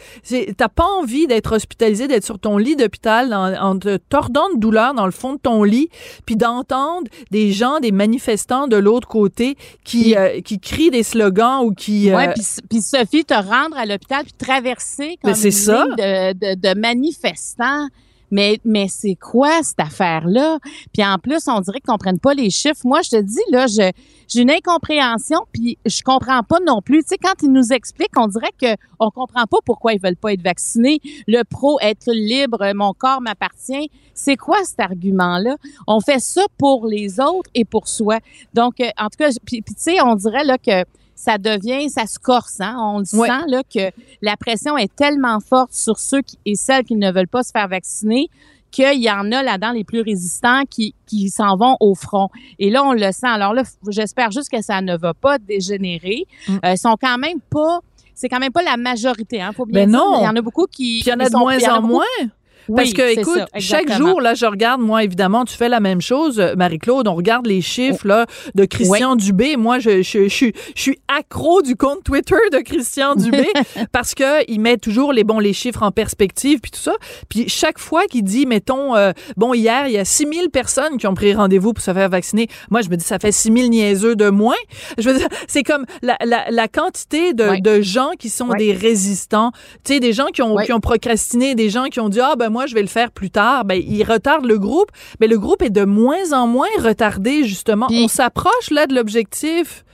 T'as pas envie d'être hospitalisé, d'être sur ton lit d'hôpital en, en te tordant de douleur dans le fond de ton lit, puis d'entendre des gens, des manifestants de l'autre côté qui, euh, qui crient des slogans ou qui... Ouais, euh, puis, puis Sophie, te rendre à l'hôpital puis traverser comme Ben, c'est une ça. ligne de, de, de manifestants. Mais, mais c'est quoi cette affaire-là? Puis en plus, on dirait qu'ils comprennent pas les chiffres. Moi, je te dis, là, je, j'ai une incompréhension, puis je comprends pas non plus. Tu sais, quand ils nous expliquent, on dirait que on comprend pas pourquoi ils veulent pas être vaccinés. Le pro, être libre, mon corps m'appartient. C'est quoi cet argument-là? On fait ça pour les autres et pour soi. Donc, euh, en tout cas, puis, puis tu sais, on dirait là que ça devient, ça se corse, hein? On le sent là que la pression est tellement forte sur ceux qui, et celles qui ne veulent pas se faire vacciner qu'il y en a là-dedans les plus résistants qui, qui s'en vont au front. Et là, on le sent. Alors là, j'espère juste que ça ne va pas dégénérer. Mm. Euh, ils sont quand même pas, c'est quand même pas la majorité, hein? Faut bien Ben dire. non. Il y en a beaucoup qui. Puis il y en a de sont- moins en a en beaucoup- moins. Parce que, écoute, ça, chaque jour, là, je regarde, moi, évidemment, tu fais la même chose, euh, Marie-Claude, on regarde les chiffres, là, de Christian Dubé. Moi, je, je, je, suis- je suis accro du compte Twitter de Christian Dubé parce que il met toujours les bons, les chiffres en perspective, puis tout ça. Puis chaque fois qu'il dit, mettons, euh, bon, hier, il y a 6000 personnes qui ont pris rendez-vous pour se faire vacciner. Moi, je me dis, ça fait 6000 niaiseux de moins. Je veux dire, c'est comme la, la, la quantité de, de gens qui sont des résistants. Tu sais, des gens qui ont, qui ont procrastiné, des gens qui ont dit, ah, ben, moi, je vais le faire plus tard. Ben, ils retardent le groupe. Mais le groupe est de moins en moins retardé, justement. Puis- On s'approche, là, de l'objectif.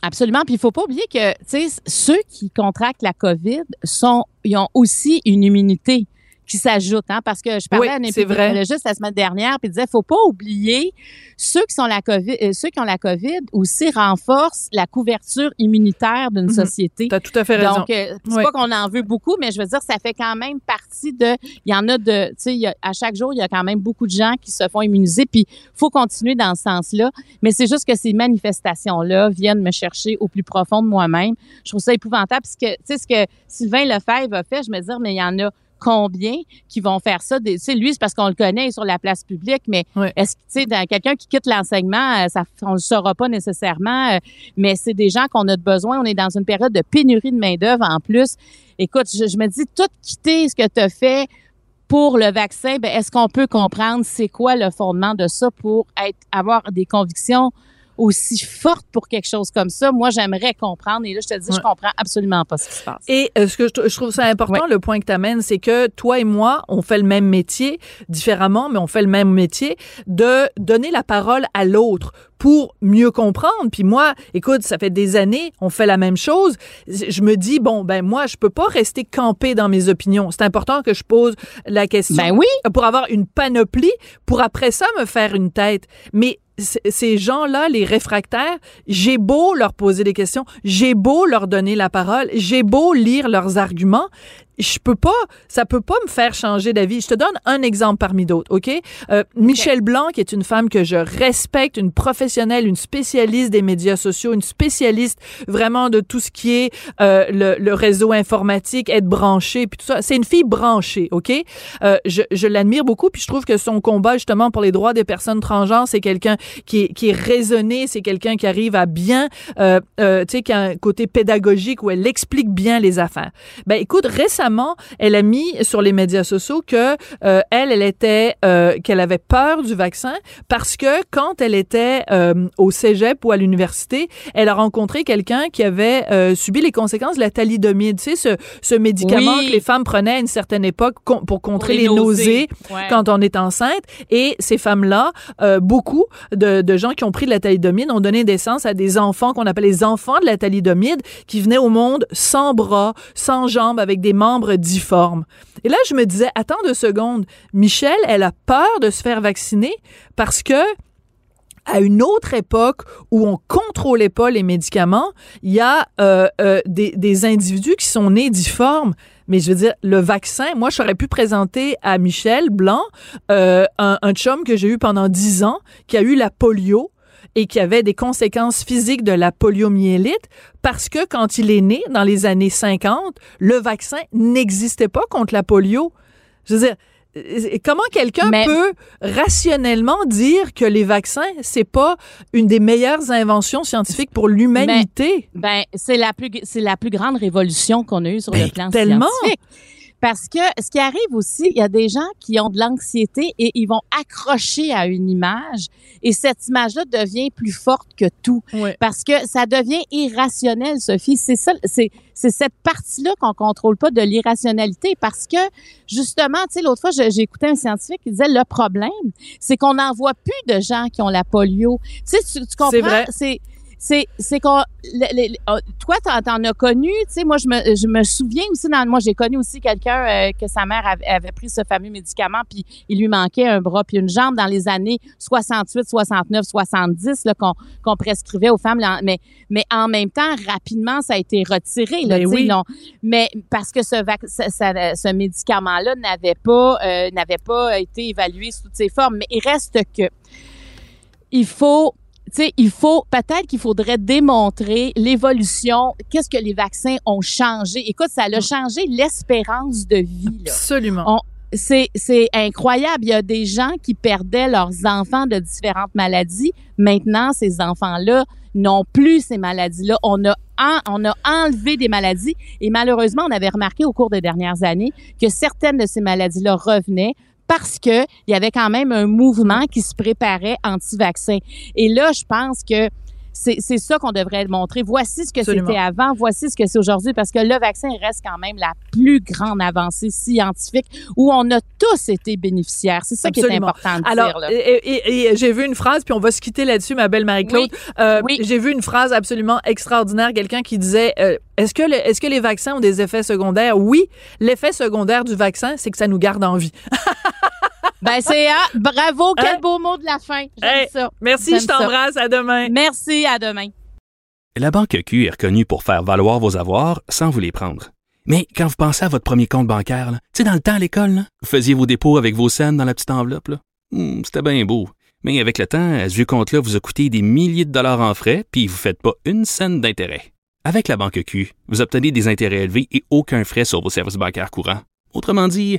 Absolument. Puis il faut pas oublier que, tu sais, ceux qui contractent la COVID sont, ils ont aussi une immunité qui s'ajoute, hein, parce que je parlais Oui, à un épidémiologiste la semaine dernière, puis il disait, faut pas oublier ceux qui sont la COVID, euh, ceux qui ont la COVID aussi renforcent la couverture immunitaire d'une Mhm. société. Tu as tout à fait raison. Donc, euh, c'est Oui. pas qu'on en veut beaucoup, mais je veux dire, ça fait quand même partie de. Il y en a de. Tu sais, à chaque jour, il y a quand même beaucoup de gens qui se font immuniser, puis faut continuer dans ce sens-là. Mais c'est juste que ces manifestations-là viennent me chercher au plus profond de moi-même. Je trouve ça épouvantable, parce que, tu sais, ce que Sylvain Lefebvre a fait, je me dis, mais il y en a combien qui vont faire ça? Tu sais, lui, c'est parce qu'on le connaît sur la place publique, mais est-ce que, tu sais, dans- quelqu'un qui quitte l'enseignement, euh, ça, on le saura pas nécessairement, euh, mais c'est des gens qu'on a de besoin. On est dans une période de pénurie de main-d'œuvre en plus. Écoute, je, je me dis, tout quitter ce que tu as fait pour le vaccin, ben, est-ce qu'on peut comprendre c'est quoi le fondement de ça pour être, avoir des convictions aussi fortes pour quelque chose comme ça? Moi, j'aimerais comprendre. Et là, je te dis, Ouais. je comprends absolument pas ce qui se passe. Et euh, ce que je, je trouve ça important, le point que tu amènes, c'est que toi et moi, on fait le même métier, différemment, mais on fait le même métier, de donner la parole à l'autre pour mieux comprendre. Puis moi, écoute, ça fait des années, on fait la même chose. Je me dis, bon, ben moi, je peux pas rester campé dans mes opinions. C'est important que je pose la question Ben oui. pour avoir une panoplie, pour après ça me faire une tête. Mais ces gens-là, les réfractaires, j'ai beau leur poser des questions, j'ai beau leur donner la parole, j'ai beau lire leurs arguments, je peux pas, ça peut pas me faire changer d'avis. Je te donne un exemple parmi d'autres, OK? Euh, Michel Blanc, qui est une femme que je respecte, une professionnelle, une spécialiste des médias sociaux, une spécialiste vraiment de tout ce qui est euh, le, le, réseau informatique, être branché, puis tout ça. C'est une fille branchée, OK? Euh, je, je l'admire beaucoup, puis je trouve que son combat, justement, pour les droits des personnes transgenres, c'est quelqu'un qui est, qui est raisonné, c'est quelqu'un qui arrive à bien, euh, euh, tu sais, qui a un côté pédagogique où elle explique bien les affaires. Ben, écoute, récemment, elle a mis sur les médias sociaux que euh, elle, elle était, euh, qu'elle avait peur du vaccin parce que quand elle était euh, au cégep ou à l'université, elle a rencontré quelqu'un qui avait subi les conséquences de la thalidomide, tu sais, ce, ce médicament que les femmes prenaient à une certaine époque pour contrer les, nausées, quand on est enceinte. Et ces femmes-là, beaucoup de, de, gens qui ont pris de la thalidomide ont donné naissance à des enfants qu'on appelle les enfants de la thalidomide qui venaient au monde sans bras, sans jambes, avec des membres difforme. Et là, je me disais, attends deux secondes, Michelle, elle a peur de se faire vacciner parce que à une autre époque où on contrôlait pas les médicaments, il y a euh, euh, des, individus qui sont nés difformes. Mais je veux dire, le vaccin, moi, j'aurais pu présenter à Michel Blanc euh, un, un chum que j'ai eu pendant dix ans, qui a eu la polio et qui avait des conséquences physiques de la poliomyélite parce que quand il est né dans les années 50, le vaccin n'existait pas contre la polio. Je veux dire, euh, comment quelqu'un peut rationnellement dire que les vaccins c'est pas une des meilleures inventions scientifiques pour l'humanité? Ben, c'est la plus c'est la plus grande révolution qu'on a eue sur le ben, plan tellement. scientifique. Parce que ce qui arrive aussi, il y a des gens qui ont de l'anxiété et ils vont accrocher à une image et cette image-là devient plus forte que tout. Parce que ça devient irrationnel, Sophie. C'est ça, c'est, c'est cette partie-là qu'on contrôle pas de l'irrationalité parce que justement, tu sais, l'autre fois, j'ai écouté un scientifique qui disait le problème, c'est qu'on n'en voit plus de gens qui ont la polio. Tu sais, tu, tu comprends? C'est c'est c'est qu'on oh, toi t'en as connu tu sais moi je me je me souviens aussi dans moi j'ai connu aussi quelqu'un euh, que sa mère avait, pris ce fameux médicament puis il lui manquait un bras puis une jambe dans les années 68 69 70 là qu'on qu'on prescrivait aux femmes mais mais en même temps rapidement ça a été retiré là, ben oui. mais parce que ce ce, médicament là n'avait pas euh, n'avait pas été évalué sous toutes ses formes mais il reste que il faut sais, il faut peut-être qu'il faudrait démontrer l'évolution, qu'est-ce que les vaccins ont changé. Écoute, ça a changé l'espérance de vie. Là. Absolument. c'est, c'est incroyable. Il y a des gens qui perdaient leurs enfants de différentes maladies. Maintenant, ces enfants-là n'ont plus ces maladies-là. On a, on a enlevé des maladies et malheureusement, on avait remarqué au cours des dernières années que certaines de ces maladies-là revenaient parce que il y avait quand même un mouvement qui se préparait anti-vaccin. Et là, je pense que c'est ça qu'on devrait montrer. Voici ce que c'était avant, voici ce que c'est aujourd'hui, parce que le vaccin reste quand même la plus grande avancée scientifique où on a tous été bénéficiaires. C'est ça qui est important de Alors, dire. Et, et, j'ai vu une phrase, puis on va se quitter là-dessus, ma belle Marie-Claude. Euh, oui. J'ai vu une phrase absolument extraordinaire, quelqu'un qui disait euh, est-ce que, est-ce que les vaccins ont des effets secondaires? Oui, l'effet secondaire du vaccin, c'est que ça nous garde en vie. Ben, c'est ah, bravo, quel hein? beau mot de la fin. J'aime ça. Merci, je t'embrasse. À demain. Merci, à demain. La Banque Q est reconnue pour faire valoir vos avoirs sans vous les prendre. Mais quand vous pensez à votre premier compte bancaire, tu sais, dans le temps à l'école, vous faisiez vos dépôts avec vos scènes dans la petite enveloppe. Hmm, c'était bien beau. Mais avec le temps, à ce vieux compte-là vous a coûté des milliers de dollars en frais, puis vous ne faites pas une scène d'intérêt. Avec la Banque Q, vous obtenez des intérêts élevés et aucun frais sur vos services bancaires courants. Autrement dit,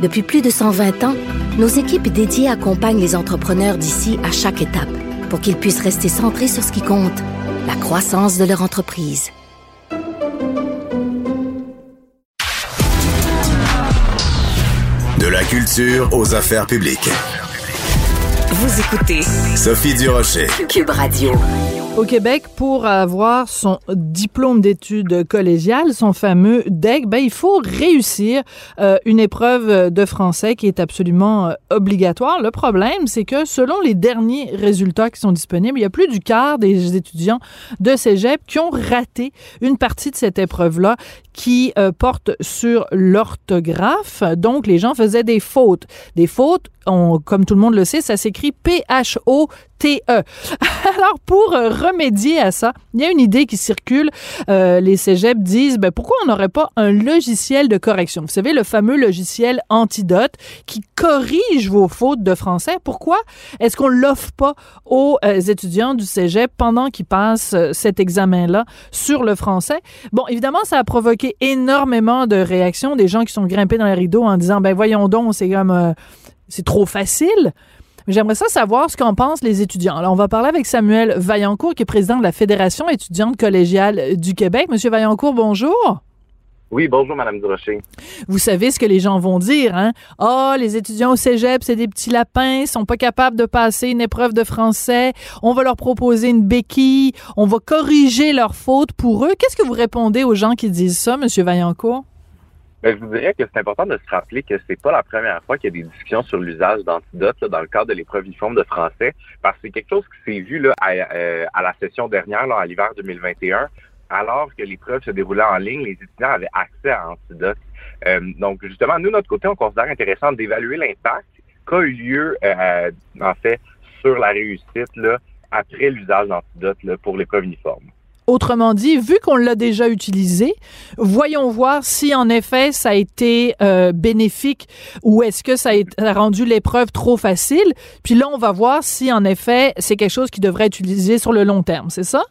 Depuis plus de 120 ans, nos équipes dédiées accompagnent les entrepreneurs d'ici à chaque étape pour qu'ils puissent rester centrés sur ce qui compte, la croissance de leur entreprise. De la culture aux affaires publiques. Vous écoutez Sophie Durocher. Cube Radio. Au Québec, pour avoir son diplôme d'études collégiales, son fameux DEC, ben, il faut réussir euh, une épreuve de français qui est absolument euh, obligatoire. Le problème, c'est que selon les derniers résultats qui sont disponibles, il y a plus du quart des étudiants de cégep qui ont raté une partie de cette épreuve-là qui euh, porte sur l'orthographe. Donc, les gens faisaient des fautes. Des fautes, comme tout le monde le sait, ça s'écrit P-H-O TE. Alors, pour remédier à ça, il y a une idée qui circule. Euh, les cégeps disent, ben, pourquoi on n'aurait pas un logiciel de correction? Vous savez, le fameux logiciel Antidote qui corrige vos fautes de français. Pourquoi est-ce qu'on l'offre pas aux euh, étudiants du cégep pendant qu'ils passent cet examen-là sur le français? Bon, évidemment, ça a provoqué énormément de réactions, des gens qui sont grimpés dans les rideaux en disant, ben, voyons donc, c'est comme, c'est trop facile. J'aimerais ça savoir ce qu'en pensent les étudiants. Alors, on va parler avec Samuel Vaillancourt, qui est président de la Fédération étudiante collégiale du Québec. Monsieur Vaillancourt, bonjour. Oui, bonjour, Madame Durocher. Vous savez ce que les gens vont dire, hein? Ah, oh, les étudiants au cégep, c'est des petits lapins, ils sont pas capables de passer une épreuve de français. On va leur proposer une béquille. On va corriger leurs fautes pour eux. Qu'est-ce que vous répondez aux gens qui disent ça, Monsieur Vaillancourt? Ben, je vous dirais que c'est important de se rappeler que c'est pas la première fois qu'il y a des discussions sur l'usage d'antidotes dans le cadre de l'épreuve uniforme de français, parce que c'est quelque chose qui s'est vu là, à, euh, à, la session dernière, là, à l'hiver 2021, alors que l'épreuve se déroulait en ligne, les étudiants avaient accès à antidotes. Euh, donc, justement, nous, notre côté, on considère intéressant d'évaluer l'impact qu'a eu lieu, euh, en fait, sur la réussite là, après l'usage d'antidotes pour l'épreuve uniforme. Autrement dit, vu qu'on l'a déjà utilisé, voyons voir si en effet ça a été euh, bénéfique ou est-ce que ça a rendu l'épreuve trop facile. Puis là, on va voir si en effet c'est quelque chose qui devrait être utilisé sur le long terme, c'est ça?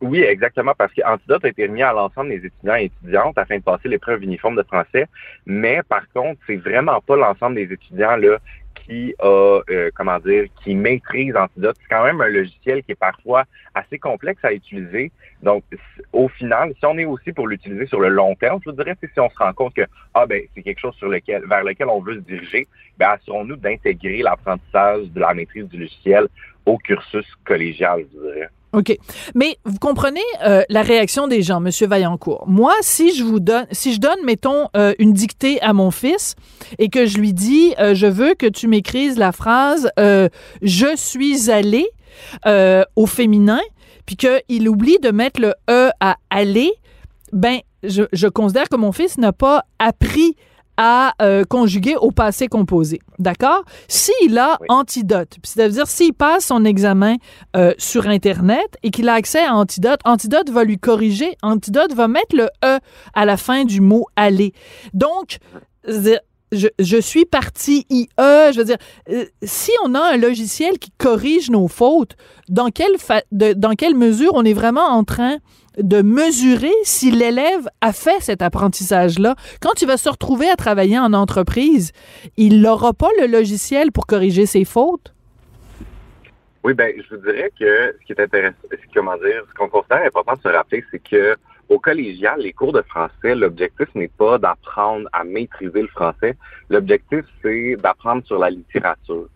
Oui, exactement, parce qu'Antidote a été mis à l'ensemble des étudiants et étudiantes afin de passer l'épreuve uniforme de français. Mais par contre, c'est vraiment pas l'ensemble des étudiants là qui a, euh, comment dire, qui maîtrise Antidote. C'est quand même un logiciel qui est parfois assez complexe à utiliser. Donc, au final, si on est aussi pour l'utiliser sur le long terme, je vous dirais, si on se rend compte que ah ben c'est quelque chose sur lequel, vers lequel on veut se diriger, ben assurons-nous d'intégrer l'apprentissage de la maîtrise du logiciel au cursus collégial, je dirais. OK. Mais vous comprenez euh, la réaction des gens, Monsieur Vaillancourt. Moi, si je vous donne, si je donne, mettons, euh, une dictée à mon fils et que je lui dis, euh, je veux que tu m'écrises la phrase Je suis allé au féminin, puis qu'il oublie de mettre le E à aller, ben, je, je considère que mon fils n'a pas appris à euh, conjuguer au passé composé. D'accord? S'il a antidote, c'est-à-dire s'il passe son examen euh, sur Internet et qu'il a accès à antidote, antidote va lui corriger, antidote va mettre le E à la fin du mot aller. Donc, je, je, suis parti IE, je veux dire, euh, si on a un logiciel qui corrige nos fautes, dans quelle, dans quelle mesure on est vraiment en train de mesurer si l'élève a fait cet apprentissage-là. Quand il va se retrouver à travailler en entreprise, il n'aura pas le logiciel pour corriger ses fautes? Oui, ben, je vous dirais que ce qui est intéressant, comment dire, ce qu'on considère important de se rappeler, c'est que au collégial, les cours de français, l'objectif n'est pas d'apprendre à maîtriser le français. L'objectif, c'est d'apprendre sur la littérature.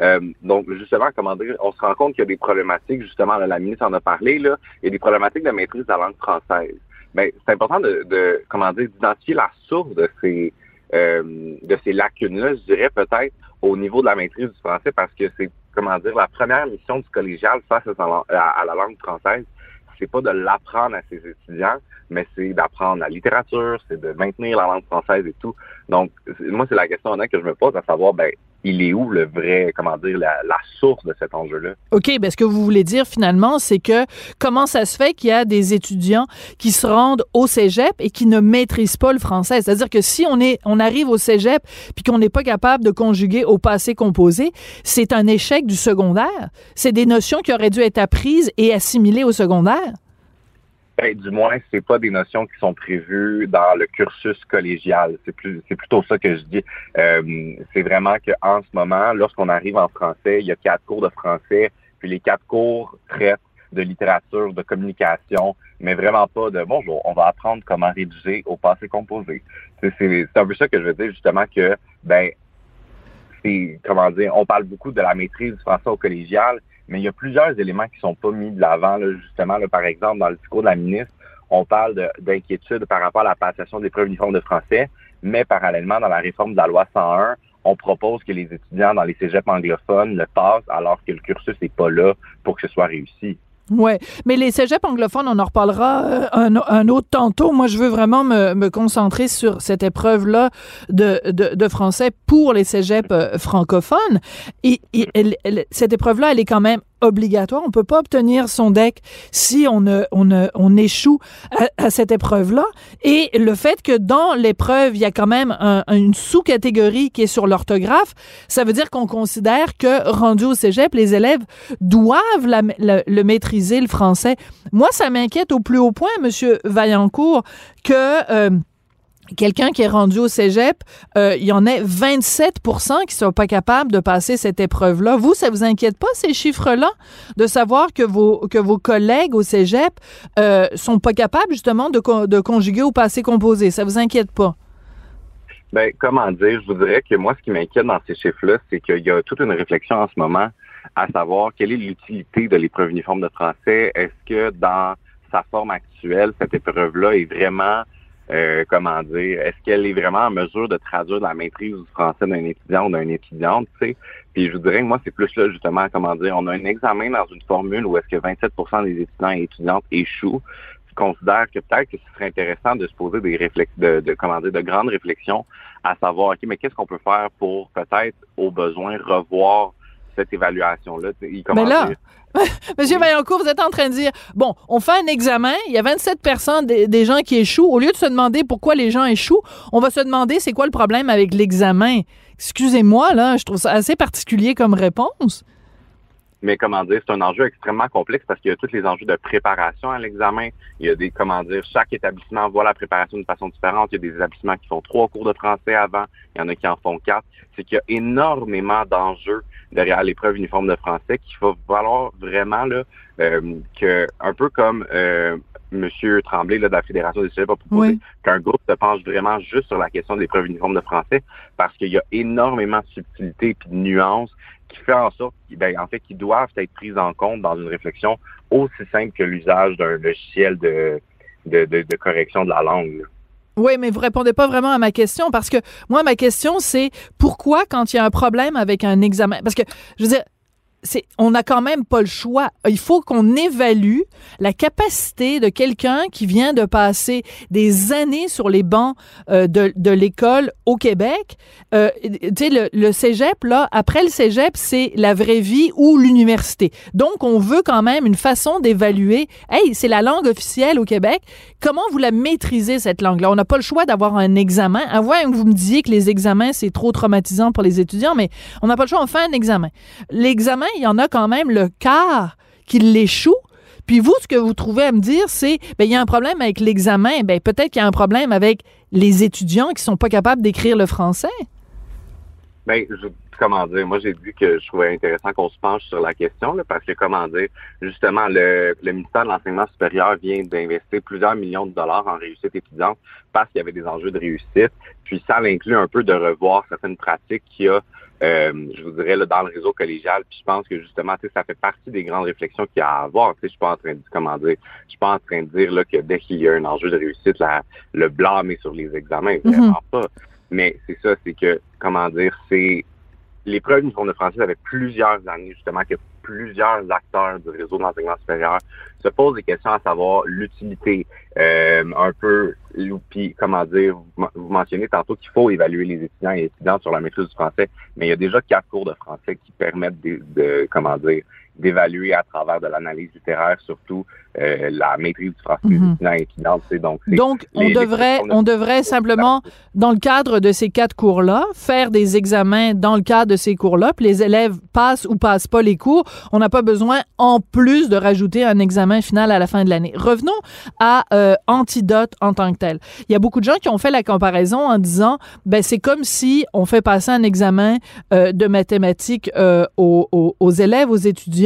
Euh, donc, justement, comment dire, on se rend compte qu'il y a des problématiques, justement, la ministre en a parlé, là, il y a des problématiques de maîtrise de la langue française. Mais c'est important de, de, comment dire, d'identifier la source de ces euh, de ces lacunes-là, je dirais peut-être au niveau de la maîtrise du français, parce que c'est, comment dire, la première mission du collégial face à la langue française, c'est pas de l'apprendre à ses étudiants, mais c'est d'apprendre la littérature, c'est de maintenir la langue française et tout. Donc, moi, c'est la question que je me pose, à savoir, ben, il est où le vrai, comment dire, la, source de cet enjeu-là? OK, ben ce que vous voulez dire finalement, c'est que comment ça se fait qu'il y a des étudiants qui se rendent au cégep et qui ne maîtrisent pas le français? C'est-à-dire que si on, est, on arrive au cégep puis qu'on n'est pas capable de conjuguer au passé composé, c'est un échec du secondaire. C'est des notions qui auraient dû être apprises et assimilées au secondaire. Ben, du moins, c'est pas des notions qui sont prévues dans le cursus collégial. C'est plus, c'est plutôt ça que je dis. Euh, c'est vraiment qu'en ce moment, lorsqu'on arrive en français, il y a quatre cours de français, puis les quatre cours traitent de littérature, de communication, mais vraiment pas de bonjour, on va apprendre comment rédiger au passé composé. C'est, c'est, un peu ça que je veux dire justement que ben c'est comment dire, on parle beaucoup de la maîtrise du français au collégial, mais il y a plusieurs éléments qui sont pas mis de l'avant, là, justement, par exemple, dans le discours de la ministre, on parle de- d'inquiétude par rapport à la passation des preuves uniformes de français, mais parallèlement, dans la réforme de la loi 101, on propose que les étudiants dans les cégeps anglophones le passent alors que le cursus n'est pas là pour que ce soit réussi. Ouais, mais les cégeps anglophones, on en reparlera euh, un, autre tantôt. Moi, je veux vraiment me, concentrer sur cette épreuve-là de, de, français pour les cégeps euh, francophones. Et, cette épreuve-là, elle est quand même obligatoire. On peut pas obtenir son deck si on ne, on ne, on échoue à, cette épreuve-là. Et le fait que dans l'épreuve, il y a quand même un- une sous-catégorie qui est sur l'orthographe, ça veut dire qu'on considère que rendu au cégep, les élèves doivent le maîtriser, le français. Moi, ça m'inquiète au plus haut point, Monsieur Vaillancourt, que euh, quelqu'un qui est rendu au cégep, euh, il y en a 27% qui sont pas capables de passer cette épreuve-là. Vous, ça vous inquiète pas, ces chiffres-là, de savoir que vos, que vos collègues au cégep euh, sont pas capables, justement, de, de conjuguer au passé composé? Ça vous inquiète pas? Ben, comment dire, je vous dirais que moi, ce qui m'inquiète dans ces chiffres-là, c'est qu'il y a toute une réflexion en ce moment à savoir quelle est l'utilité de l'épreuve uniforme de français. Est-ce que dans sa forme actuelle, cette épreuve-là est vraiment, euh, comment dire, est-ce qu'elle est vraiment en mesure de traduire la maîtrise du français d'un étudiant ou d'une étudiante, tu sais? Puis je vous dirais que moi, c'est plus là, justement, comment dire, on a un examen dans une formule où est-ce que 27% des étudiants et étudiantes échouent je considère que peut-être que ce serait intéressant de se poser des réflex de, de, comment dire, de grandes réflexions à savoir, OK, mais qu'est-ce qu'on peut faire pour peut-être, au besoin, revoir cette évaluation-là? Mais là, dire, Monsieur Vaillancourt, vous êtes en train de dire, bon, on fait un examen, il y a 27 des, des gens qui échouent. Au lieu de se demander pourquoi les gens échouent, on va se demander c'est quoi le problème avec l'examen. Excusez-moi, là, je trouve ça assez particulier comme réponse. Mais comment dire, c'est un enjeu extrêmement complexe parce qu'il y a tous les enjeux de préparation à l'examen. Il y a des, comment dire, chaque établissement voit la préparation d'une façon différente. Il y a des établissements qui font trois cours de français avant. Il y en a qui en font quatre. C'est qu'il y a énormément d'enjeux derrière l'épreuve uniforme de français qu'il va falloir vraiment, là, euh, que, un peu comme, euh, Monsieur Tremblay là, de la Fédération des cégeps a proposé Oui. qu'un groupe se penche vraiment juste sur la question de l'épreuve uniforme de français parce qu'il y a énormément de subtilité et de nuances qui fait en sorte qu'ils- ben, en fait, qu'ils doivent être prises en compte dans une réflexion aussi simple que l'usage d'un logiciel de, de, de, correction de la langue. Oui, mais vous répondez pas vraiment à ma question parce que moi, ma question, c'est pourquoi quand il y a un problème avec un examen? Parce que, je veux dire, on n'a quand même pas le choix. Il faut qu'on évalue la capacité de quelqu'un qui vient de passer des années sur les bancs euh, de, de l'école au Québec. Euh, tu sais, le, cégep, là, après le cégep, c'est la vraie vie ou l'université. Donc, on veut quand même une façon d'évaluer. Hey, c'est la langue officielle au Québec. Comment vous la maîtrisez, cette langue-là? On n'a pas le choix d'avoir un examen. À moins que vous me disiez que les examens, c'est trop traumatisant pour les étudiants, mais on n'a pas le choix, on fait un examen. L'examen, il y en a quand même le quart qui l'échoue. Puis vous, ce que vous trouvez à me dire, c'est, ben, il y a un problème avec l'examen. Ben, peut-être qu'il y a un problème avec les étudiants qui sont pas capables d'écrire le français. Ben, je, comment dire, moi j'ai dit que je trouvais intéressant qu'on se penche sur la question, là, parce que comment dire, justement, le, le ministère de l'Enseignement supérieur vient d'investir plusieurs millions de dollars en réussite étudiante parce qu'il y avait des enjeux de réussite. Puis ça inclut un peu de revoir certaines pratiques qu'il y a, euh, je vous dirais, là, dans le réseau collégial. Puis je pense que justement, tu sais, ça fait partie des grandes réflexions qu'il y a à avoir. Tu sais, je suis pas en train de comment dire, je suis pas en train de dire là que dès qu'il y a un enjeu de réussite, la, le blâme est sur les examens, vraiment pas. Mais c'est ça, c'est que, comment dire, c'est l'épreuve du fond de français, ça fait plusieurs années justement que plusieurs acteurs du réseau de l'enseignement supérieur se posent des questions à savoir l'utilité, euh, un peu, puis comment dire, vous, vous mentionnez tantôt qu'il faut évaluer les étudiants et étudiantes sur la maîtrise du français, mais il y a déjà quatre cours de français qui permettent de, de comment dire, d'évaluer à travers de l'analyse littéraire surtout euh, la maîtrise du français des Mhm. étudiants et Donc, Donc, on les- devrait, on devrait simplement, dans le cadre de ces quatre cours-là, faire des examens dans le cadre de ces cours-là, puis les élèves passent ou passent pas les cours. On n'a pas besoin, en plus, de rajouter un examen final à la fin de l'année. Revenons à euh, Antidote en tant que tel. Il y a beaucoup de gens qui ont fait la comparaison en disant, ben c'est comme si on fait passer un examen euh, de mathématiques aux, aux- aux élèves, aux étudiants,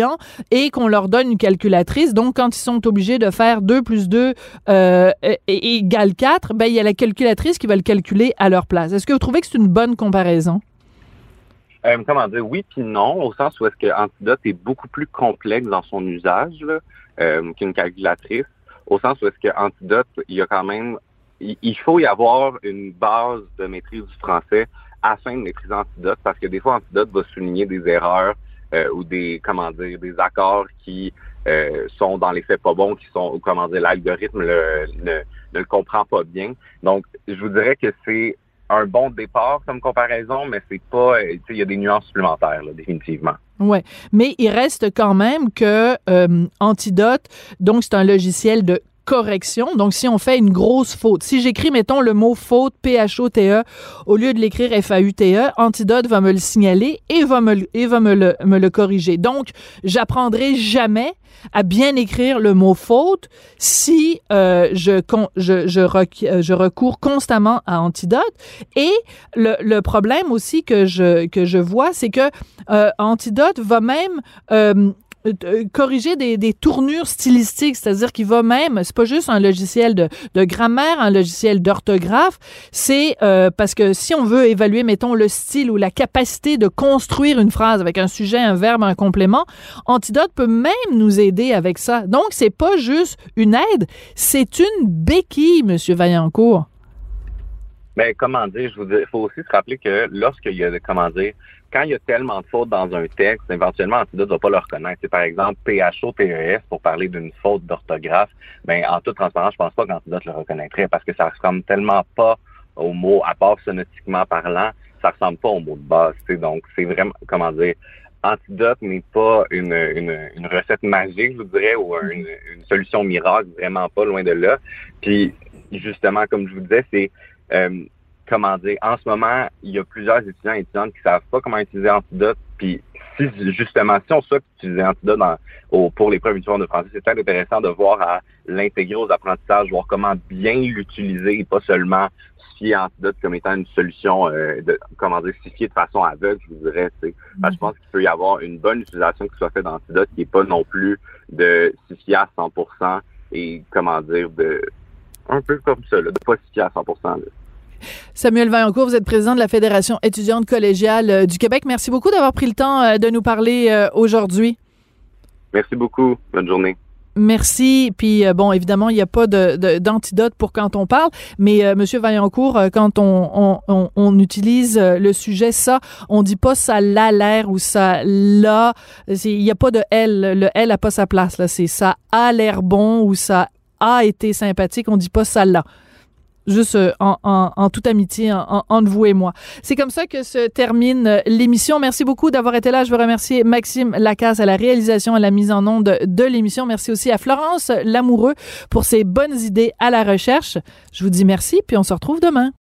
et qu'on leur donne une calculatrice. Donc, quand ils sont obligés de faire 2 plus 2 euh, égale 4, ben, il y a la calculatrice qui va le calculer à leur place. Est-ce que vous trouvez que c'est une bonne comparaison? Euh, comment dire, oui puis non, au sens où est-ce que Antidote est beaucoup plus complexe dans son usage euh, qu'une calculatrice, au sens où est-ce que Antidote, il y a quand même, il, faut y avoir une base de maîtrise du français afin de maîtriser Antidote, parce que des fois, Antidote va souligner des erreurs ou des, comment dire, des accords qui euh, sont dans les faits pas bons, qui sont, ou comment dire, l'algorithme le, ne, ne le comprend pas bien. Donc, je vous dirais que c'est un bon départ comme comparaison, mais c'est pas, euh, il y a des nuances supplémentaires, là, définitivement. Ouais, mais il reste quand même que euh, Antidote, donc c'est un logiciel de correction. Donc, si on fait une grosse faute, si j'écris, mettons, le mot faute, P-H-O-T-E, au lieu de l'écrire F-A-U-T-E, Antidote va me le signaler et va me, le, corriger. Donc, j'apprendrai jamais à bien écrire le mot faute si euh, je, je, je, rec, je, recours constamment à Antidote. Et le, problème aussi que je, vois, c'est que euh, Antidote va même... Euh, euh, corriger des, tournures stylistiques, c'est-à-dire qu'il va même, c'est pas juste un logiciel de, grammaire, un logiciel d'orthographe, c'est euh, parce que si on veut évaluer, mettons, le style ou la capacité de construire une phrase avec un sujet, un verbe, un complément, Antidote peut même nous aider avec ça. Donc, c'est pas juste une aide, c'est une béquille, Monsieur Vaillancourt. Mais comment dire, il faut aussi se rappeler que lorsqu'il y a, comment dire, quand il y a tellement de fautes dans un texte, éventuellement, Antidote ne va pas le reconnaître. C'est par exemple PHO-PES pour parler d'une faute d'orthographe. Ben, en toute transparence, je pense pas qu'Antidote le reconnaîtrait parce que ça ressemble tellement pas au mot, à part sonotiquement parlant, ça ressemble pas au mot de base. Donc, c'est vraiment, comment dire, Antidote n'est pas une, une, recette magique, je vous dirais, ou une, une, solution miracle, vraiment pas loin de là. Puis, justement, comme je vous disais, c'est euh, comment dire, en ce moment, il y a plusieurs étudiants et étudiantes qui savent pas comment utiliser Antidote. Puis si justement, si on souhaite utiliser Antidote dans, pour l'épreuve de français, c'est très intéressant de voir à l'intégrer aux apprentissages, voir comment bien l'utiliser et pas seulement se fier Antidote comme étant une solution, euh, de, comment dire, fier de façon aveugle, je vous dirais. je pense qu'il peut y avoir une bonne utilisation qui soit faite d'Antidote qui n'est pas non plus de fier à 100% et, comment dire, de un peu comme ça, là, de pas fier à 100%. Samuel Vaillancourt, vous êtes président de la Fédération étudiante collégiale euh, du Québec. Merci beaucoup d'avoir pris le temps euh, de nous parler euh, aujourd'hui. Merci beaucoup. Bonne journée. Merci. Puis bon, évidemment, il n'y a pas d'antidote pour quand on parle, mais Monsieur Vaillancourt, quand on, utilise le sujet ça, on dit pas ça l'a l'air ou ça l'a. Il n'y a pas de L. Le L n'a pas sa place là. C'est ça a l'air bon ou ça a été sympathique. On dit pas ça l'a juste euh, en, toute amitié entre vous et moi. C'est comme ça que se termine euh, l'émission. Merci beaucoup d'avoir été là. Je veux remercier Maxime Lacasse à la réalisation et à la mise en onde de, l'émission. Merci aussi à Florence Lamoureux pour ses bonnes idées à la recherche. Je vous dis merci, puis on se retrouve demain.